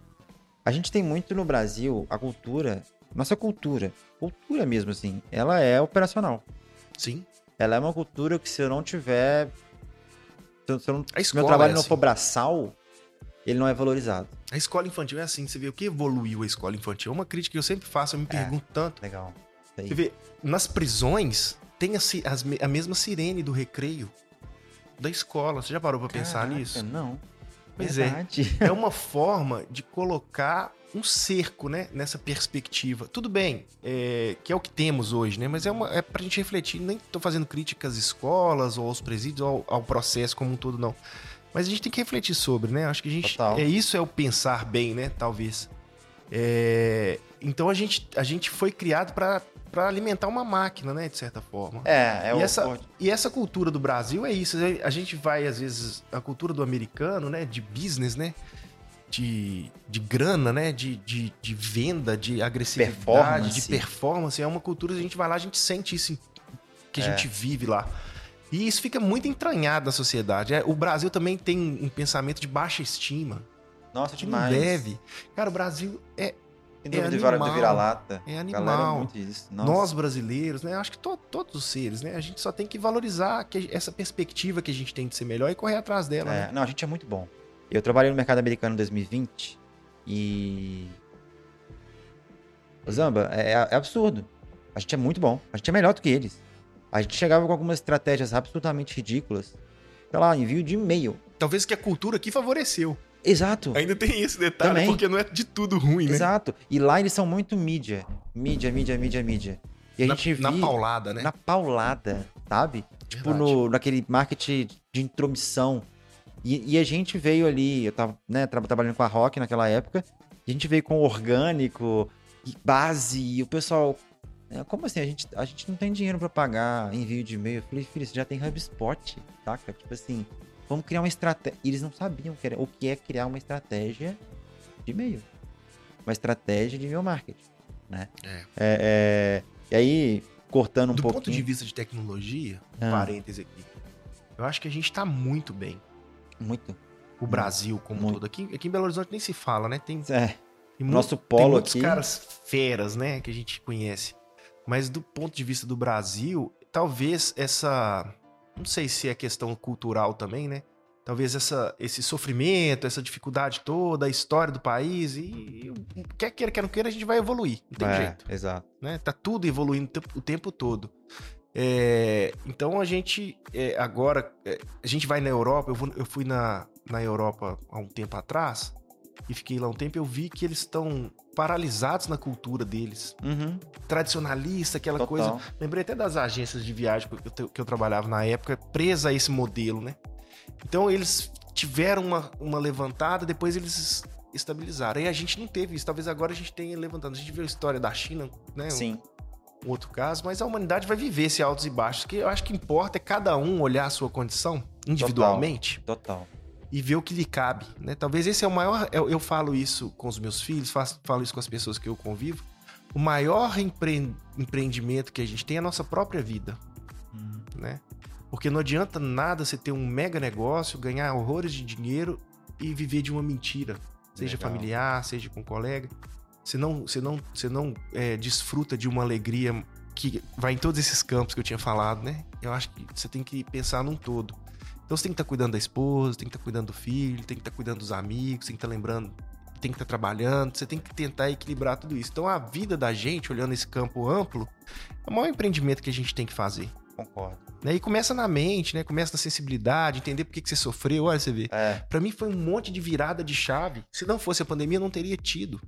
A gente tem muito no Brasil a cultura, nossa cultura, cultura mesmo, assim, ela é operacional. Sim. Ela é uma cultura que se eu não tiver se, eu não, se meu trabalho é não assim. for braçal, ele não é valorizado. A escola infantil é assim, você vê o que evoluiu a escola infantil. É uma crítica que eu sempre faço, eu me é, pergunto tanto. Legal. Você vê, nas prisões tem a, a, a, mesma sirene do recreio da escola. Você já parou pra Caraca, pensar nisso? Não. Pois é. Verdade. é. É uma forma de colocar um cerco, né, nessa perspectiva. Tudo bem, é, que é o que temos hoje, né? Mas é, uma, é pra gente refletir. Nem tô fazendo críticas às escolas ou aos presídios ou ao, ao, processo como um todo, não. Mas a gente tem que refletir sobre, né? Acho que a gente. Total. É isso é o pensar bem, né? Talvez. É, então a gente, a gente foi criado para para alimentar uma máquina, né, de certa forma. É, é e o essa E essa cultura do Brasil é isso. A gente vai às vezes a cultura do americano, né, de business, né, de, de grana, né? De, de, de venda, de agressividade, performance. de performance. É uma cultura, a gente vai lá, a gente sente isso que a é. gente vive lá. E isso fica muito entranhado na sociedade. É, o Brasil também tem um pensamento de baixa estima. Nossa, demais. não deve. Cara, o Brasil é Síndrome É de vira- animal. do vira-lata. É Galera, animal. nós brasileiros, né? Acho que to- todos os seres, né? A gente só tem que valorizar que- essa perspectiva que a gente tem de ser melhor e correr atrás dela. É, né? não, a gente é muito bom. Eu trabalhei no mercado americano em 2020 e. Zamba, é, é absurdo. A gente é muito bom. A gente é melhor do que eles. A gente chegava com algumas estratégias absolutamente ridículas. Sei lá, envio de e-mail. Talvez que a cultura aqui favoreceu. Exato. Ainda tem esse detalhe, Também. porque não é de tudo ruim, né? Exato. E lá eles são muito mídia. Mídia, mídia, mídia, mídia. E a Na, gente na paulada, né? na paulada, sabe? Tipo, Verdade. no, naquele marketing de intromissão. E, e a gente veio ali, eu tava né, tra- trabalhando com a Rock naquela época, a gente veio com orgânico e base, e o pessoal. né, como assim? A gente, a gente não tem dinheiro pra pagar envio de e-mail. Eu falei, filho, você já tem HubSpot, saca? Tipo assim, vamos criar uma estratégia. Eles não sabiam o que, era, o que é criar uma estratégia de e-mail. Uma estratégia de e-mail marketing, né? É. É, é, e aí, cortando um Do pouquinho... ponto de vista de tecnologia, um Ah. parêntese aqui, eu acho que a gente tá muito bem. Muito. O Brasil como um Muito. todo. Aqui, aqui em Belo Horizonte nem se fala, né? Tem, É, tem nosso mu- polo tem muitos aqui- caras feras, né? Que a gente conhece. Mas do ponto de vista do Brasil, talvez essa... Não sei se é questão cultural também, né? Talvez essa, esse sofrimento, essa dificuldade toda, a história do país e, e quer queira, quer não queira, a gente vai evoluir. Não tem é, jeito. exato. né? Tá tudo evoluindo o tempo- todo. É, então a gente é, agora é, a gente vai na Europa. Eu, vou- eu fui na, na Europa há um tempo atrás e fiquei lá um tempo. Eu vi que eles estão paralisados na cultura deles, Uhum, tradicionalista, aquela total. coisa. Lembrei até das agências de viagem que eu, que eu trabalhava na época, presa a esse modelo, né? Então eles tiveram uma, uma levantada, depois eles estabilizaram. E a gente não teve isso. Talvez agora a gente tenha levantado. A gente viu a história da China, né? Sim, um outro caso, mas a humanidade vai viver esse altos e baixos. O que eu acho que importa é cada um olhar a sua condição individualmente total. E ver o que lhe cabe. Né? Talvez esse é o maior. Eu, eu falo isso com os meus filhos, faço- falo isso com as pessoas que eu convivo. O maior empre- empreendimento que a gente tem é a nossa própria vida. Uhum. Né? Porque não adianta nada você ter um mega negócio, ganhar horrores de dinheiro e viver de uma mentira. Seja Legal. familiar, seja com colega. Você não, você não, você não é, desfruta de uma alegria que vai em todos esses campos que eu tinha falado, né? Eu acho que você tem que pensar num todo. Então você tem que estar cuidando da esposa, tem que estar cuidando do filho, tem que estar cuidando dos amigos, tem que estar lembrando, tem que estar trabalhando, você tem que tentar equilibrar tudo isso. Então a vida da gente, olhando esse campo amplo, é o maior empreendimento que a gente tem que fazer. Concordo. Né? E começa na mente, né? Começa na sensibilidade, entender por que, que você sofreu. Olha, você vê. É, Pra mim foi um monte de virada de chave. Se não fosse a pandemia, eu não teria tido.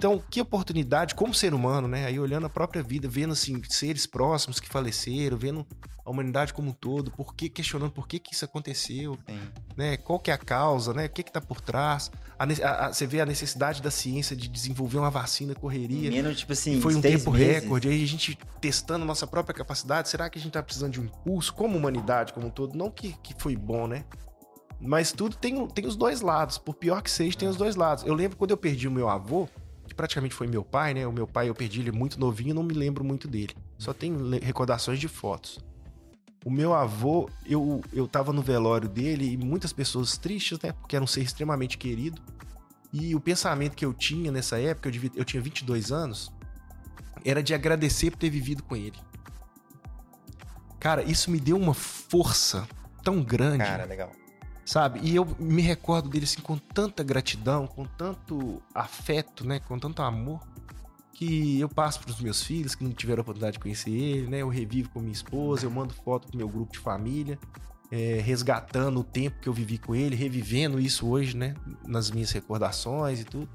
Então, que oportunidade, como ser humano, né? Aí olhando a própria vida, vendo assim, seres próximos que faleceram, vendo a humanidade como um todo, por que, questionando por que, que isso aconteceu, sim. né? Qual que é a causa, né? O que que tá por trás? A a- a- você vê a necessidade da ciência de desenvolver uma vacina, correria. Menos, tipo assim, Foi um tempo meses. recorde, aí a gente testando nossa própria capacidade. Será que a gente tá precisando de um impulso como humanidade como um todo? Não que, que foi bom, né? Mas tudo tem, tem os dois lados. Por pior que seja, tem os dois lados. Eu lembro quando eu perdi o meu avô, que praticamente foi meu pai, né? O meu pai eu perdi ele muito novinho, não me lembro muito dele. Só tenho recordações de fotos. O meu avô, eu, eu tava no velório dele e muitas pessoas tristes, né? Porque era um ser extremamente querido. E o pensamento que eu tinha nessa época, eu, devia- eu tinha 22 anos, era de agradecer por ter vivido com ele. Cara, isso me deu uma força tão grande, Cara, legal. Sabe? E eu me recordo dele assim com tanta gratidão, com tanto afeto, né, com tanto amor, que eu passo para os meus filhos que não tiveram a oportunidade de conhecer ele, né? Eu revivo com minha esposa, eu mando foto pro meu grupo de família, é, resgatando o tempo que eu vivi com ele, revivendo isso hoje, né, nas minhas recordações e tudo.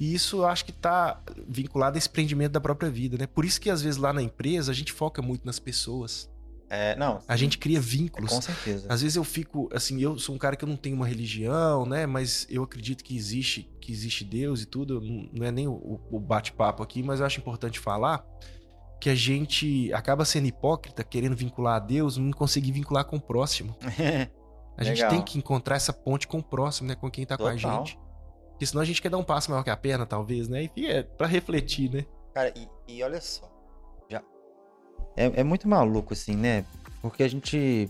E isso acho que tá vinculado a esse empreendimento da própria vida, né? Por isso que às vezes lá na empresa a gente foca muito nas pessoas. É, não, A gente cria vínculos. com certeza. Às vezes eu fico, assim, eu sou um cara que eu não tenho uma religião, né? Mas eu acredito que existe, que existe Deus e tudo. Não- é nem o, o bate-papo aqui, mas eu acho importante falar que a gente acaba sendo hipócrita querendo vincular a Deus, não conseguir vincular com o próximo. A gente Legal. tem que encontrar essa ponte com o próximo, né? Com quem tá com a Total. gente. Porque senão a gente quer dar um passo maior que a perna, talvez, né? E é pra refletir, né? Cara, e, e olha só. É, é muito maluco, assim, né? Porque a gente.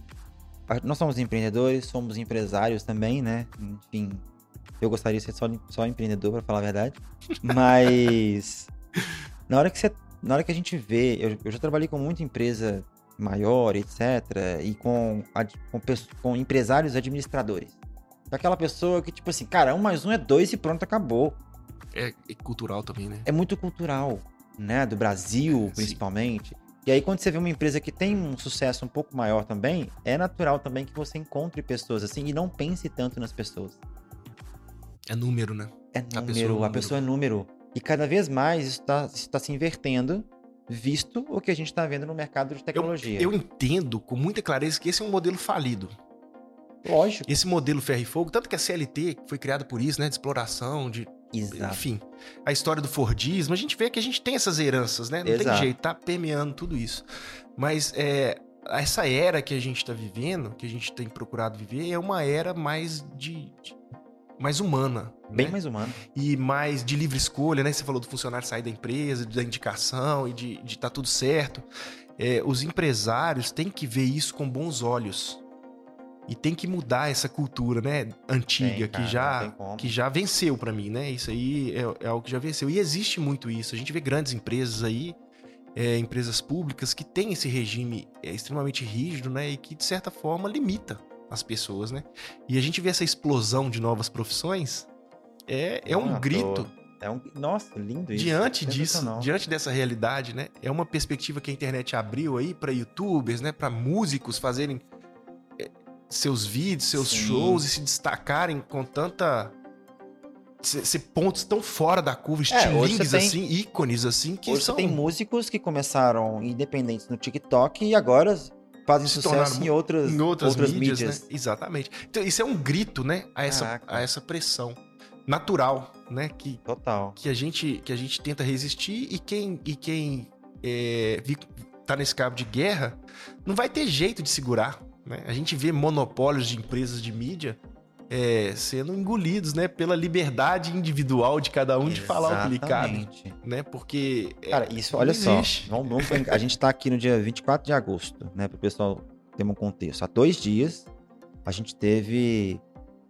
Nós somos empreendedores, somos empresários também, né? Enfim, eu gostaria de ser só, só empreendedor, pra falar a verdade. Mas. na hora que você. Na hora que a gente vê. Eu, eu já trabalhei com muita empresa maior, etc. E com, com, com empresários administradores. Aquela pessoa que, tipo assim, cara, um mais um é dois e pronto, acabou É, é cultural também, né? é muito cultural, né? Do Brasil, Sim. E aí, quando você vê uma empresa que tem um sucesso um pouco maior também, é natural também que você encontre pessoas assim e não pense tanto nas pessoas. É número, né? É pessoa é número, a número. pessoa é número. E cada vez mais isso está se invertendo, visto o que a gente está vendo no mercado de tecnologia. Eu entendo com muita clareza que esse é um modelo falido. Lógico. Esse modelo ferro e fogo, tanto que a CLT foi criada por isso, né? De exploração, de Exato. Enfim, a história do Fordismo, a gente vê que a gente tem essas heranças, né? Não tem Exato. jeito, tá permeando tudo isso. Mas é, essa era que a gente tá vivendo, que a gente tem procurado viver, é uma era mais de. de- mais humana. Bem né? mais humano. E mais de livre escolha, né? Você falou do funcionário sair da empresa, da indicação e de, de tá tudo certo. É, os empresários têm que ver isso com bons olhos. E tem que mudar essa cultura, né? Antiga, Tem, cara, que já que já venceu pra mim, né? Isso aí é, é algo que já venceu. E existe muito isso. A gente vê grandes empresas aí, é, empresas públicas, que têm esse regime é, extremamente rígido, né? E que, de certa forma, limita as pessoas, né? E a gente vê essa explosão de novas profissões, é, é um grito. toa. É um... Nossa, lindo isso. Diante disso, Sensacional. diante dessa realidade, né? É uma perspectiva que a internet abriu aí para youtubers, né? Para músicos fazerem é, seus vídeos, seus Sim. shows e se destacarem com tanta. Ser, pontos tão fora da curva, É, estilingues você tem- assim, ícones assim, que Hoje são. tem músicos que começaram independentes no TikTok e agora fazem Se sucesso em outras, em outras, outras mídias, mídias. né? Exatamente. Então, isso é um grito, né? A essa, Caraca. a essa pressão natural, né? Que, Total. que a gente que a gente tenta resistir e quem e quem é, tá nesse cabo de guerra não vai ter jeito de segurar né? a gente vê monopólios de empresas de mídia é, sendo engolidos né pela liberdade individual de cada um de falar o que lhe cabe Exatamente. né porque é, Cara, isso, olha só. existe. Vamos, vamos a gente tá aqui no dia 24 de agosto, né? Para o pessoal ter um contexto. Há dois dias, a gente teve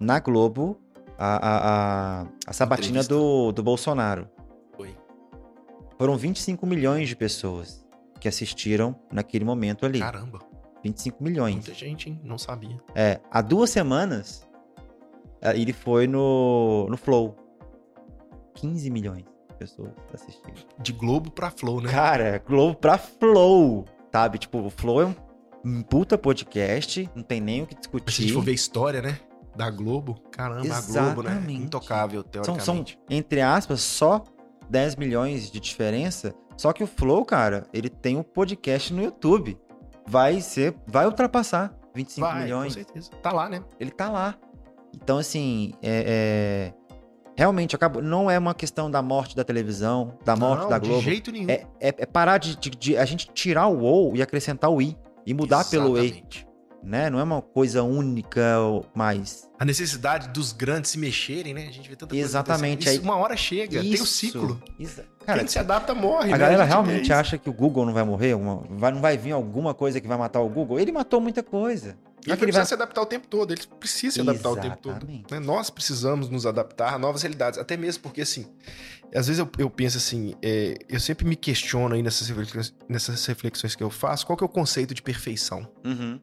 na Globo a, a, a, a sabatina Entrevista. do, do Bolsonaro. Foi. Foram 25 milhões de pessoas que assistiram naquele momento ali. caramba 25 milhões. muita gente hein? não sabia É, há duas semanas, eh, ele foi no, no Flow. 15 milhões de pessoas assistiram. de Globo pra Flow né Cara, Globo pra Flow, sabe? Tipo, o Flow é um, puta podcast, não tem nem o que se a discutir. gente for ver a história né da Globo caramba a Globo né Exatamente. intocável são, teoricamente são, entre aspas, só 10 milhões de diferença. Só que o Flow, cara, ele tem um podcast no YouTube. Vai ser, vai ultrapassar 25 vai milhões. com certeza tá lá né ele tá lá. Então, assim, é, é- realmente acabou. Não é uma questão da morte da televisão, da morte Não, da de Globo. jeito nenhum É, é- é parar de, de- de a gente tirar o ou e acrescentar o i e mudar pelo e, Exatamente. né? Não é uma coisa única mais. A necessidade dos grandes se mexerem, né? A gente vê tanta coisa Exatamente. Isso, aí- uma hora chega, tem o Isso. ciclo. Isso. Cara, Quem se adapta morre, a né? galera vê realmente isso. acha que o Google não vai morrer, uma- vai- não vai vir alguma coisa que vai matar o Google. Ele matou muita coisa. Ele é precisa vai- se adaptar o tempo todo, ele precisa se adaptar o tempo todo. Exatamente. né? Nós precisamos nos adaptar a novas realidades, até mesmo porque, assim, às vezes eu, eu penso assim, é, eu sempre me questiono aí nessas reflexões, nessas reflexões que eu faço, qual que é o conceito de perfeição? Uhum,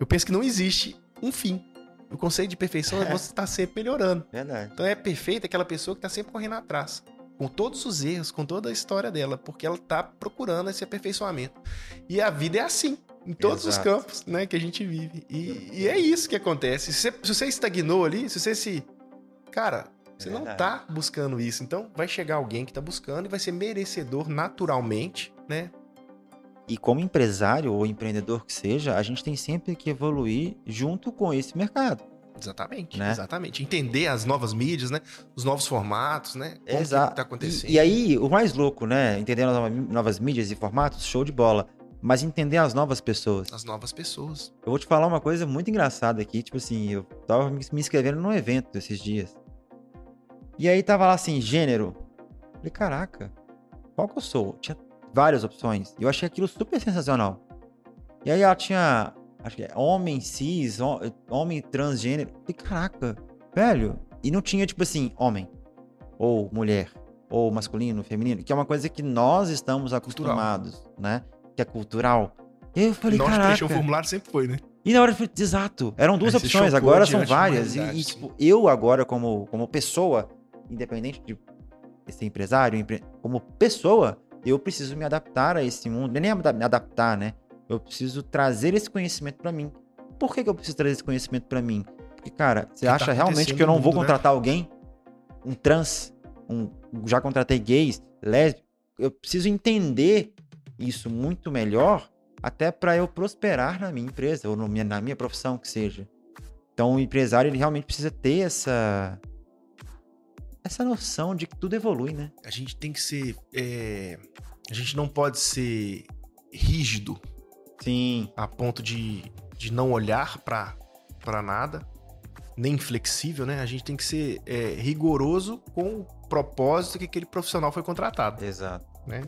Eu penso que não existe um fim. O conceito de perfeição é você estar sempre melhorando. verdade. Então é perfeita aquela pessoa que tá sempre correndo atrás. Com todos os erros, com toda a história dela, porque ela tá procurando esse aperfeiçoamento. E a vida é assim, em todos os Exato. campos, né, que a gente vive. E, e é isso que acontece. Se você, se você estagnou ali, se você se. Cara, você não verdade. tá buscando isso. Então vai chegar alguém que tá buscando e vai ser merecedor naturalmente, né? E como empresário ou empreendedor que seja, a gente tem sempre que evoluir junto com esse mercado. Exatamente, Né? exatamente. Entender as novas mídias, né? Os novos formatos, né? Como Exato. que tá acontecendo. E, e aí, o mais louco, né? Entender as nova- novas mídias e formatos, show de bola. Mas entender as novas pessoas. As novas pessoas. Eu vou te falar uma coisa muito engraçada aqui. Tipo assim, eu tava me me inscrevendo num evento esses dias. E aí tava lá assim, gênero. Falei, caraca, qual que eu sou? Tinha várias opções. E eu achei aquilo super sensacional. E aí ela tinha, acho que é homem cis, homem transgênero. E caraca, velho. E não tinha, tipo assim, homem ou mulher ou masculino, feminino, que é uma coisa que nós estamos acostumados, cultural. né? Que é cultural. E eu falei, Nós caraca. o formulário sempre foi, né? E na hora de exato, eram duas opções, agora são várias. E, e, tipo, eu agora, como, como pessoa, independente de ser empresário, empre... como pessoa, eu preciso me adaptar a esse mundo. Nem me adaptar, né? Eu preciso trazer esse conhecimento para mim. Por que, que, eu preciso trazer esse conhecimento para mim? Porque, cara, você que acha tá realmente que eu não vou mundo, né? contratar né? alguém, um trans, um, já contratei gays, lésbicos, eu preciso entender isso muito melhor até para eu prosperar na minha empresa ou minha, na minha profissão que seja. Então o empresário ele realmente precisa ter essa essa noção de que tudo evolui, né? A gente tem que ser é... a gente não pode ser rígido. Sim. A ponto de, de não olhar para nada, nem flexível, né? A gente tem que ser é, rigoroso com o propósito que aquele profissional foi contratado. Exato. Né?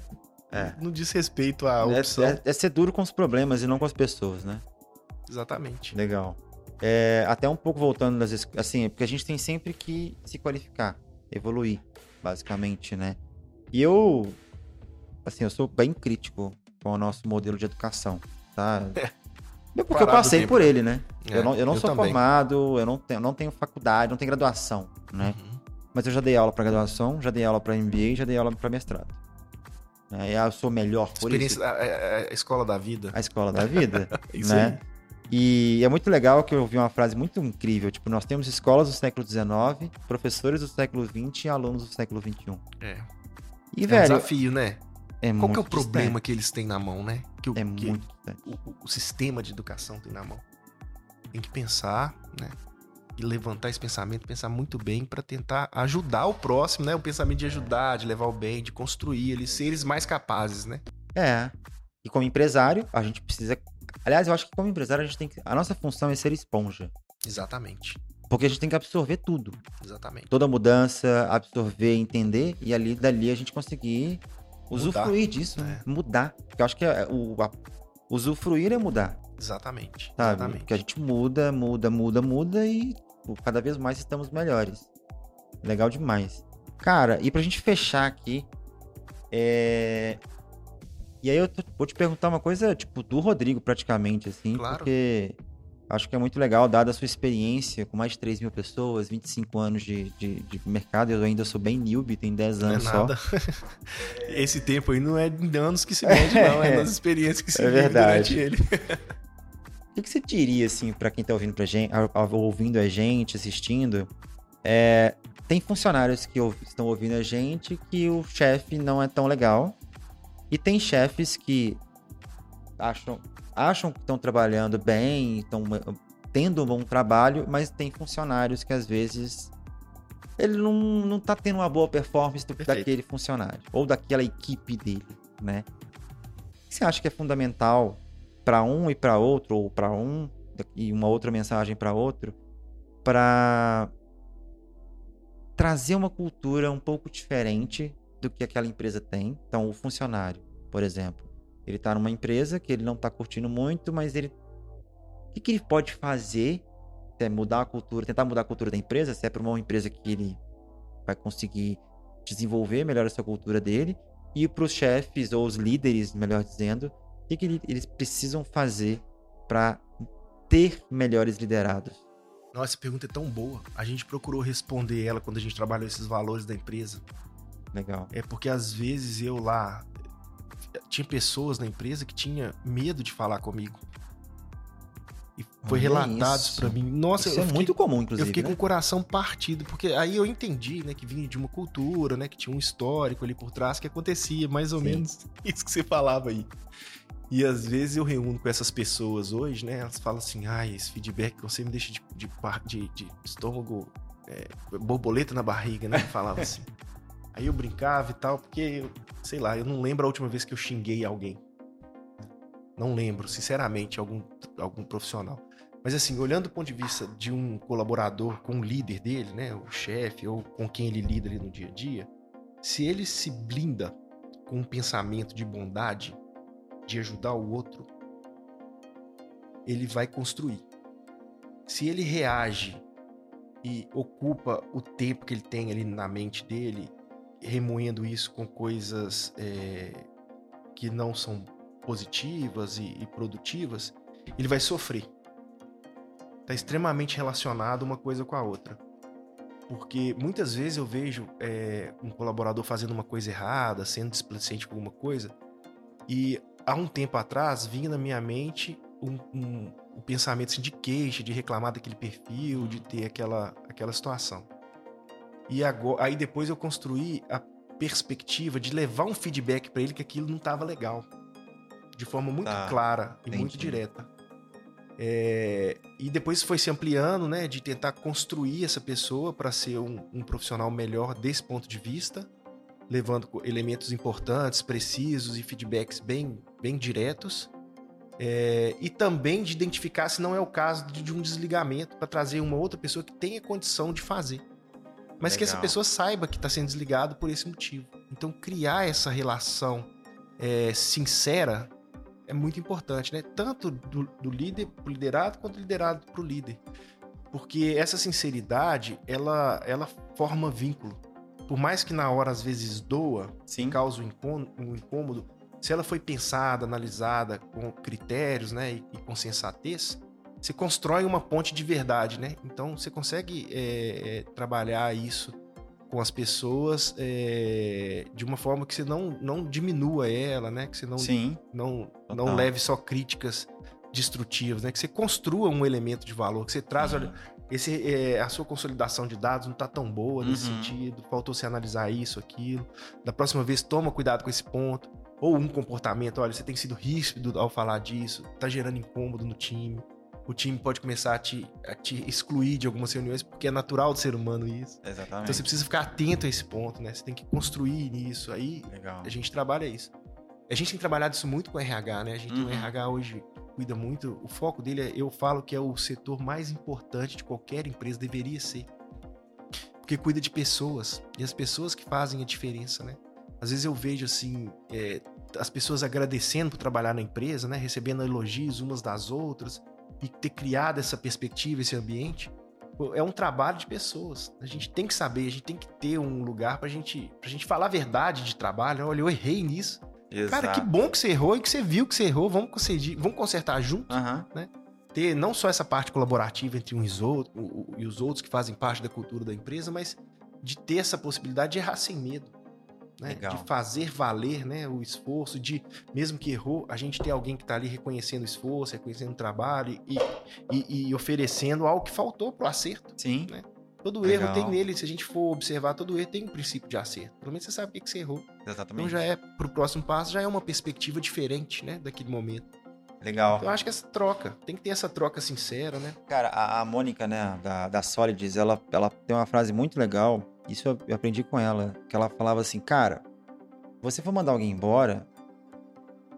É. Não diz respeito à é, opção. É, é, ser duro com os problemas e não com as pessoas, né? Exatamente. Legal. É, até um pouco voltando, nas, assim, porque a gente tem sempre que se qualificar, evoluir, basicamente, né? E eu, assim, eu sou bem crítico com o nosso modelo de educação, tá? É. Porque eu passei por ele, né? É, eu não, eu não eu sou também. formado, eu não tenho, não tenho faculdade, não tenho graduação, né? Uhum. Mas eu já dei aula para graduação, já dei aula para MBA, já dei aula para mestrado. Né? Eu sou melhor por isso. A, a, a, escola da vida. A escola da vida, né? Aí. E é muito legal que eu ouvi uma frase muito incrível. Tipo, nós temos escolas do século XIX, professores do século XX e alunos do século XXI. É. E, é velho, um desafio, né? É Qual que é o problema distante. que eles têm na mão, né? Que o, é muito que o, o, sistema de educação tem na mão. Tem que pensar, né? E levantar esse pensamento, pensar muito bem para tentar ajudar o próximo, né? O pensamento de ajudar, de levar o bem, de construir eles, seres mais capazes, né? É. E como empresário, a gente precisa. Aliás, eu acho que como empresário a gente tem que. A nossa função é ser esponja. Exatamente. Porque a gente tem que absorver tudo. Exatamente. Toda mudança, absorver, entender, e ali dali a gente conseguir usufruir mudar. disso, né? é. mudar. Porque eu acho que é, o, a, usufruir é mudar. Exatamente. Sabe? Exatamente. Porque a gente muda, muda, muda, muda e cada vez mais estamos melhores. Legal demais. Cara, e pra gente fechar aqui, é... E aí eu vou te perguntar uma coisa, tipo, do Rodrigo praticamente, assim, claro. porque acho que é muito legal, dada a sua experiência com mais de 3 mil pessoas, 25 anos de, de, de mercado, eu ainda sou bem newbie, tenho 10 anos não é nada. só. Esse tempo aí não é em anos que se mede, não, é nas experiências que se é verdade. durante ele. O que você diria, assim, para quem tá ouvindo, pra gente, ouvindo a gente, assistindo? É, tem funcionários que estão ouvindo a gente que o chefe não é tão legal. E tem chefes que acham, acham que estão trabalhando bem, estão tendo um bom trabalho, mas tem funcionários que às vezes ele não, não tá tendo uma boa performance do, daquele funcionário ou daquela equipe dele, né? Você acha que é fundamental para um e para outro, ou para um e uma outra mensagem para outro, para trazer uma cultura um pouco diferente do que aquela empresa tem. Então, o funcionário, por exemplo, ele está numa empresa que ele não está curtindo muito, mas ele. O que, que ele pode fazer? É mudar a cultura, tentar mudar a cultura da empresa, se é para uma empresa que ele vai conseguir desenvolver melhor essa cultura dele, e para os chefes ou os líderes, melhor dizendo, o que, que eles precisam fazer para ter melhores liderados? Nossa, essa pergunta é tão boa. A gente procurou responder ela quando a gente trabalhou esses valores da empresa. Legal. É porque às vezes eu lá tinha pessoas na empresa que tinha medo de falar comigo. E foi relatado para mim. Nossa, isso é fiquei, muito comum, inclusive. Eu fiquei né? com o coração partido, porque aí eu entendi, né, que vinha de uma cultura, né, que tinha um histórico ali por trás que acontecia mais ou Sim. menos isso que você falava aí. E às vezes eu reúno com essas pessoas hoje, né? Elas falam assim: ai, esse feedback você me deixa de, de, de, de estômago, é, borboleta na barriga, né? Falava assim. Aí eu brincava e tal, porque, sei lá, eu não lembro a última vez que eu xinguei alguém. Não lembro, sinceramente, algum, algum profissional. Mas assim, olhando do ponto de vista de um colaborador com o líder dele, né? O chefe, ou com quem ele lida ali no dia a dia, se ele se blinda com um pensamento de bondade, de ajudar o outro, ele vai construir. Se ele reage e ocupa o tempo que ele tem ali na mente dele, remoendo isso com coisas é, que não são positivas e, e produtivas, ele vai sofrer. Está extremamente relacionado uma coisa com a outra. Porque muitas vezes eu vejo é, um colaborador fazendo uma coisa errada, sendo displicente com alguma coisa, e há um tempo atrás vinha na minha mente um, um, um pensamento assim, de queixa, de reclamar daquele perfil, de ter aquela, aquela situação. E agora, aí depois eu construí a perspectiva de levar um feedback para ele que aquilo não estava legal. De forma muito tá, clara e entendi. muito direta. É, e depois foi se ampliando, né, de tentar construir essa pessoa para ser um, um, profissional melhor desse ponto de vista, levando elementos importantes, precisos e feedbacks bem, bem diretos. É, e também de identificar se não é o caso de, de um desligamento para trazer uma outra pessoa que tenha condição de fazer. Mas Legal. que essa pessoa saiba que está sendo desligado por esse motivo. Então, criar essa relação é, sincera é muito importante, né? Tanto do, do líder para o liderado, quanto do liderado para o líder. Porque essa sinceridade, ela, ela forma vínculo. Por mais que na hora, às vezes, doa, Sim. causa um incômodo, se ela foi pensada, analisada com critérios né, e, e com sensatez, você constrói uma ponte de verdade, né? Então, você consegue é, é, trabalhar isso com as pessoas é, de uma forma que você não, não diminua ela, né? Que você não, Sim. não, não leve só críticas destrutivas, né? Que você construa um elemento de valor, que você traz, uhum. olha, esse, é, a sua consolidação de dados não está tão boa nesse uhum. sentido, faltou você analisar isso, aquilo. Da próxima vez, toma cuidado com esse ponto. Ou um comportamento, olha, você tem sido ríspido ao falar disso, tá gerando incômodo no time o time pode começar a te, a te excluir de algumas reuniões, porque é natural do ser humano isso. Exatamente. Então você precisa ficar atento a esse ponto, né? Você tem que construir nisso. Aí Legal. a gente trabalha isso. A gente tem trabalhado isso muito com o RH, né? A gente uhum. tem um RH hoje cuida muito. O foco dele, é, eu falo que é o setor mais importante de qualquer empresa, deveria ser. Porque cuida de pessoas. E as pessoas que fazem a diferença, né? Às vezes eu vejo assim, é, as pessoas agradecendo por trabalhar na empresa, né? Recebendo elogios umas das outras e ter criado essa perspectiva, esse ambiente, é um trabalho de pessoas. A gente tem que saber, a gente tem que ter um lugar pra gente, pra gente falar a verdade de trabalho. Olha, eu errei nisso. Exato. Cara, que bom que você errou e que você viu que você errou. Vamos, conseguir, vamos consertar junto, uhum. né? Ter não só essa parte colaborativa entre uns e outros, e os outros que fazem parte da cultura da empresa, mas de ter essa possibilidade de errar sem medo né? De fazer valer né, o esforço, de, mesmo que errou, a gente ter alguém que está ali reconhecendo o esforço, reconhecendo o trabalho e, e, e oferecendo algo que faltou para o acerto. Sim. Né? Todo Legal. erro tem nele, se a gente for observar, todo erro tem um princípio de acerto. Pelo menos você sabe o que, você errou. Exatamente. Então já é, para o próximo passo, já é uma perspectiva diferente, né, daquele momento. Legal. Então eu acho que essa troca, tem que ter essa troca sincera, né? Cara, a, a Mônica, né, da, da Solids, ela, ela tem uma frase muito legal isso eu aprendi com ela, que ela falava assim, cara, você for mandar alguém embora,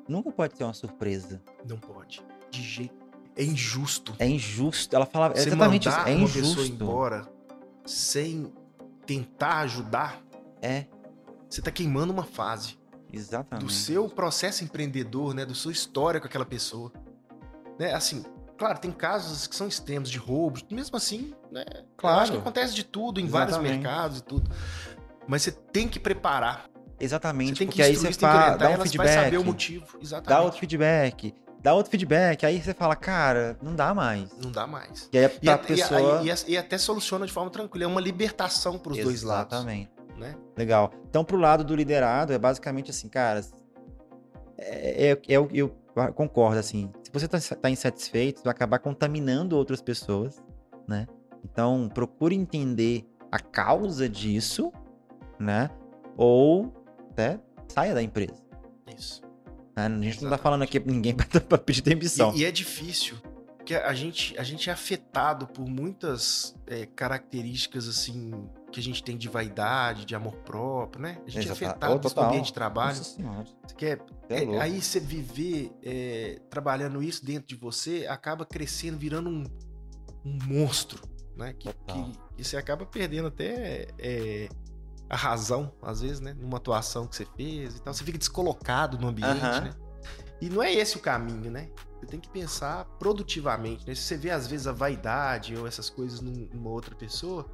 nunca pode ser uma surpresa. Não pode. De jeito. É injusto. É injusto. Ela falava você exatamente isso. É injusto. Uma pessoa embora sem tentar ajudar. É. Você tá queimando uma fase. Exatamente. Do seu processo empreendedor, né? Do sua história com aquela pessoa. Né? Assim, claro, tem casos que são extremos de roubos. Mesmo assim, né? Claro. acho que acontece de tudo em Exatamente. vários mercados e tudo. Mas você tem que preparar. Exatamente, você porque aí você fala, dá um feedback. saber o motivo. Exatamente. Dá outro feedback. Dá outro feedback, aí você fala, cara, não dá mais. Não dá mais. E aí pra e, pessoa... E, e, e, até soluciona de forma tranquila. É uma libertação para os dois lados. Exatamente. Né? Legal. Então, pro lado do liderado, é basicamente assim, cara, é, é, é eu, eu concordo, assim, se você tá, tá insatisfeito, você vai acabar contaminando outras pessoas, né? Então, procure entender a causa disso, né? Ou até saia da empresa. Isso. A gente Exatamente. não tá falando aqui pra ninguém pra pedir demissão. E, e, é difícil. Porque a gente, a gente é afetado por muitas é, características, assim, que a gente tem de vaidade, de amor próprio, né? A gente Exato. é afetado oh, pelo ambiente de trabalho. Nossa senhora. Você quer, é, é aí você viver é, trabalhando isso dentro de você acaba crescendo, virando um, um monstro, né? Que, que, que, você acaba perdendo até é, a razão, às vezes, né? Numa atuação que você fez e tal. Você fica descolocado no ambiente, né? E não é esse o caminho, né? Você tem que pensar produtivamente, né? Se você vê, às vezes, a vaidade ou essas coisas num- numa outra pessoa,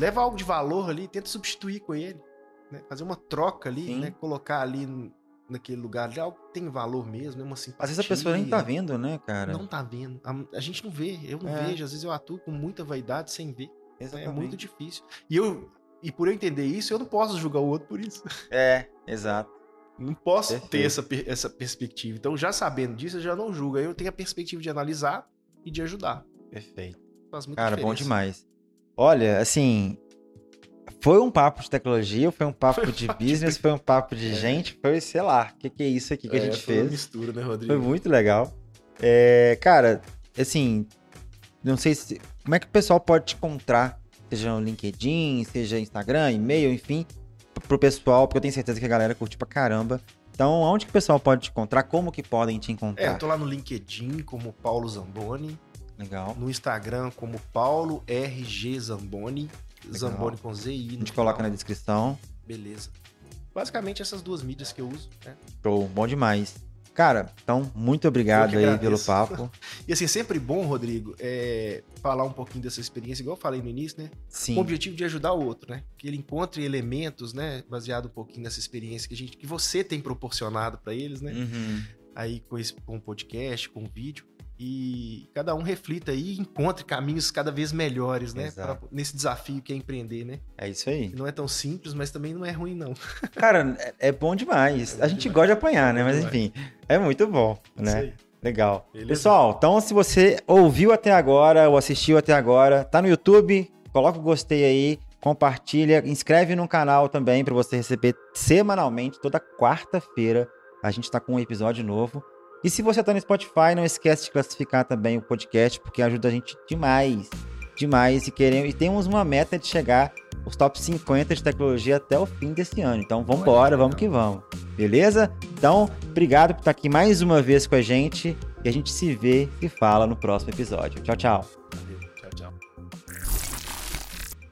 leva algo de valor ali, tenta substituir com ele, né? Fazer uma troca ali, Sim. né? Colocar ali naquele lugar ali algo que tem valor mesmo, né? Uma simpatia. Às vezes a pessoa nem tá vendo, né, cara? Não tá vendo. A, a gente não vê, eu não É. vejo. Às vezes eu atuo com muita vaidade sem ver. É Exatamente. muito difícil. E eu e por eu entender isso, eu não posso julgar o outro por isso. É, exato. Não posso Perfeito. ter essa, essa perspectiva. Então, já sabendo disso, eu já não julgo. Eu tenho a perspectiva de analisar e de ajudar. Perfeito. Faz muita Cara, bom diferença. demais. Olha, assim, foi um papo de tecnologia, foi um papo Foi de papo de business, foi um papo de É. gente, foi, sei lá, o que, que é isso aqui que a É, gente foi uma fez. mistura, né, Rodrigo? Foi muito legal. É, cara, assim, não sei se. Como é que o pessoal pode te encontrar? Seja no LinkedIn, seja Instagram, e-mail, enfim, pro pessoal, porque eu tenho certeza que a galera curte pra caramba. Então, onde que o pessoal pode te encontrar? Como que podem te É, encontrar? eu tô lá no LinkedIn como Paulo Zamboni, Legal. no Instagram como Paulo RG Zamboni, Zamboni com ZI. A no gente coloca na descrição. Beleza. Basicamente essas duas mídias que eu uso, né? Show, bom demais. Cara, então, muito obrigado aí pelo papo. E assim, é sempre bom, Rodrigo, é, falar um pouquinho dessa experiência, igual eu falei no início, né? Sim. Com o objetivo de ajudar o outro, né? Que ele encontre elementos, né? Baseado um pouquinho nessa experiência que a gente, que você tem proporcionado para eles, né? Uhum. Aí com esse com o podcast, com o vídeo. E cada um reflita aí e encontre caminhos cada vez melhores, né? Pra- nesse desafio que é empreender, né? É isso aí. Que não é tão simples, mas também não é ruim, não. Cara, é, é bom demais. É bom a gente demais. gosta de apanhar, né? Mas enfim, é muito bom, Isso né? aí. Legal. Beleza? Pessoal, então se você ouviu até agora ou assistiu até agora, tá no YouTube, coloca o gostei aí, compartilha, inscreve no canal também para você receber semanalmente, toda quarta-feira, a gente tá com um episódio novo. E se você tá no Spotify, não esquece de classificar também o podcast, porque ajuda a gente demais, demais. E, queremos, e temos uma meta de chegar os top 50 de tecnologia até o fim desse ano. Então vamos embora, vamos que vamos. Beleza? Então, obrigado por estar aqui mais uma vez com a gente. E a gente se vê e fala no próximo episódio. Tchau, tchau.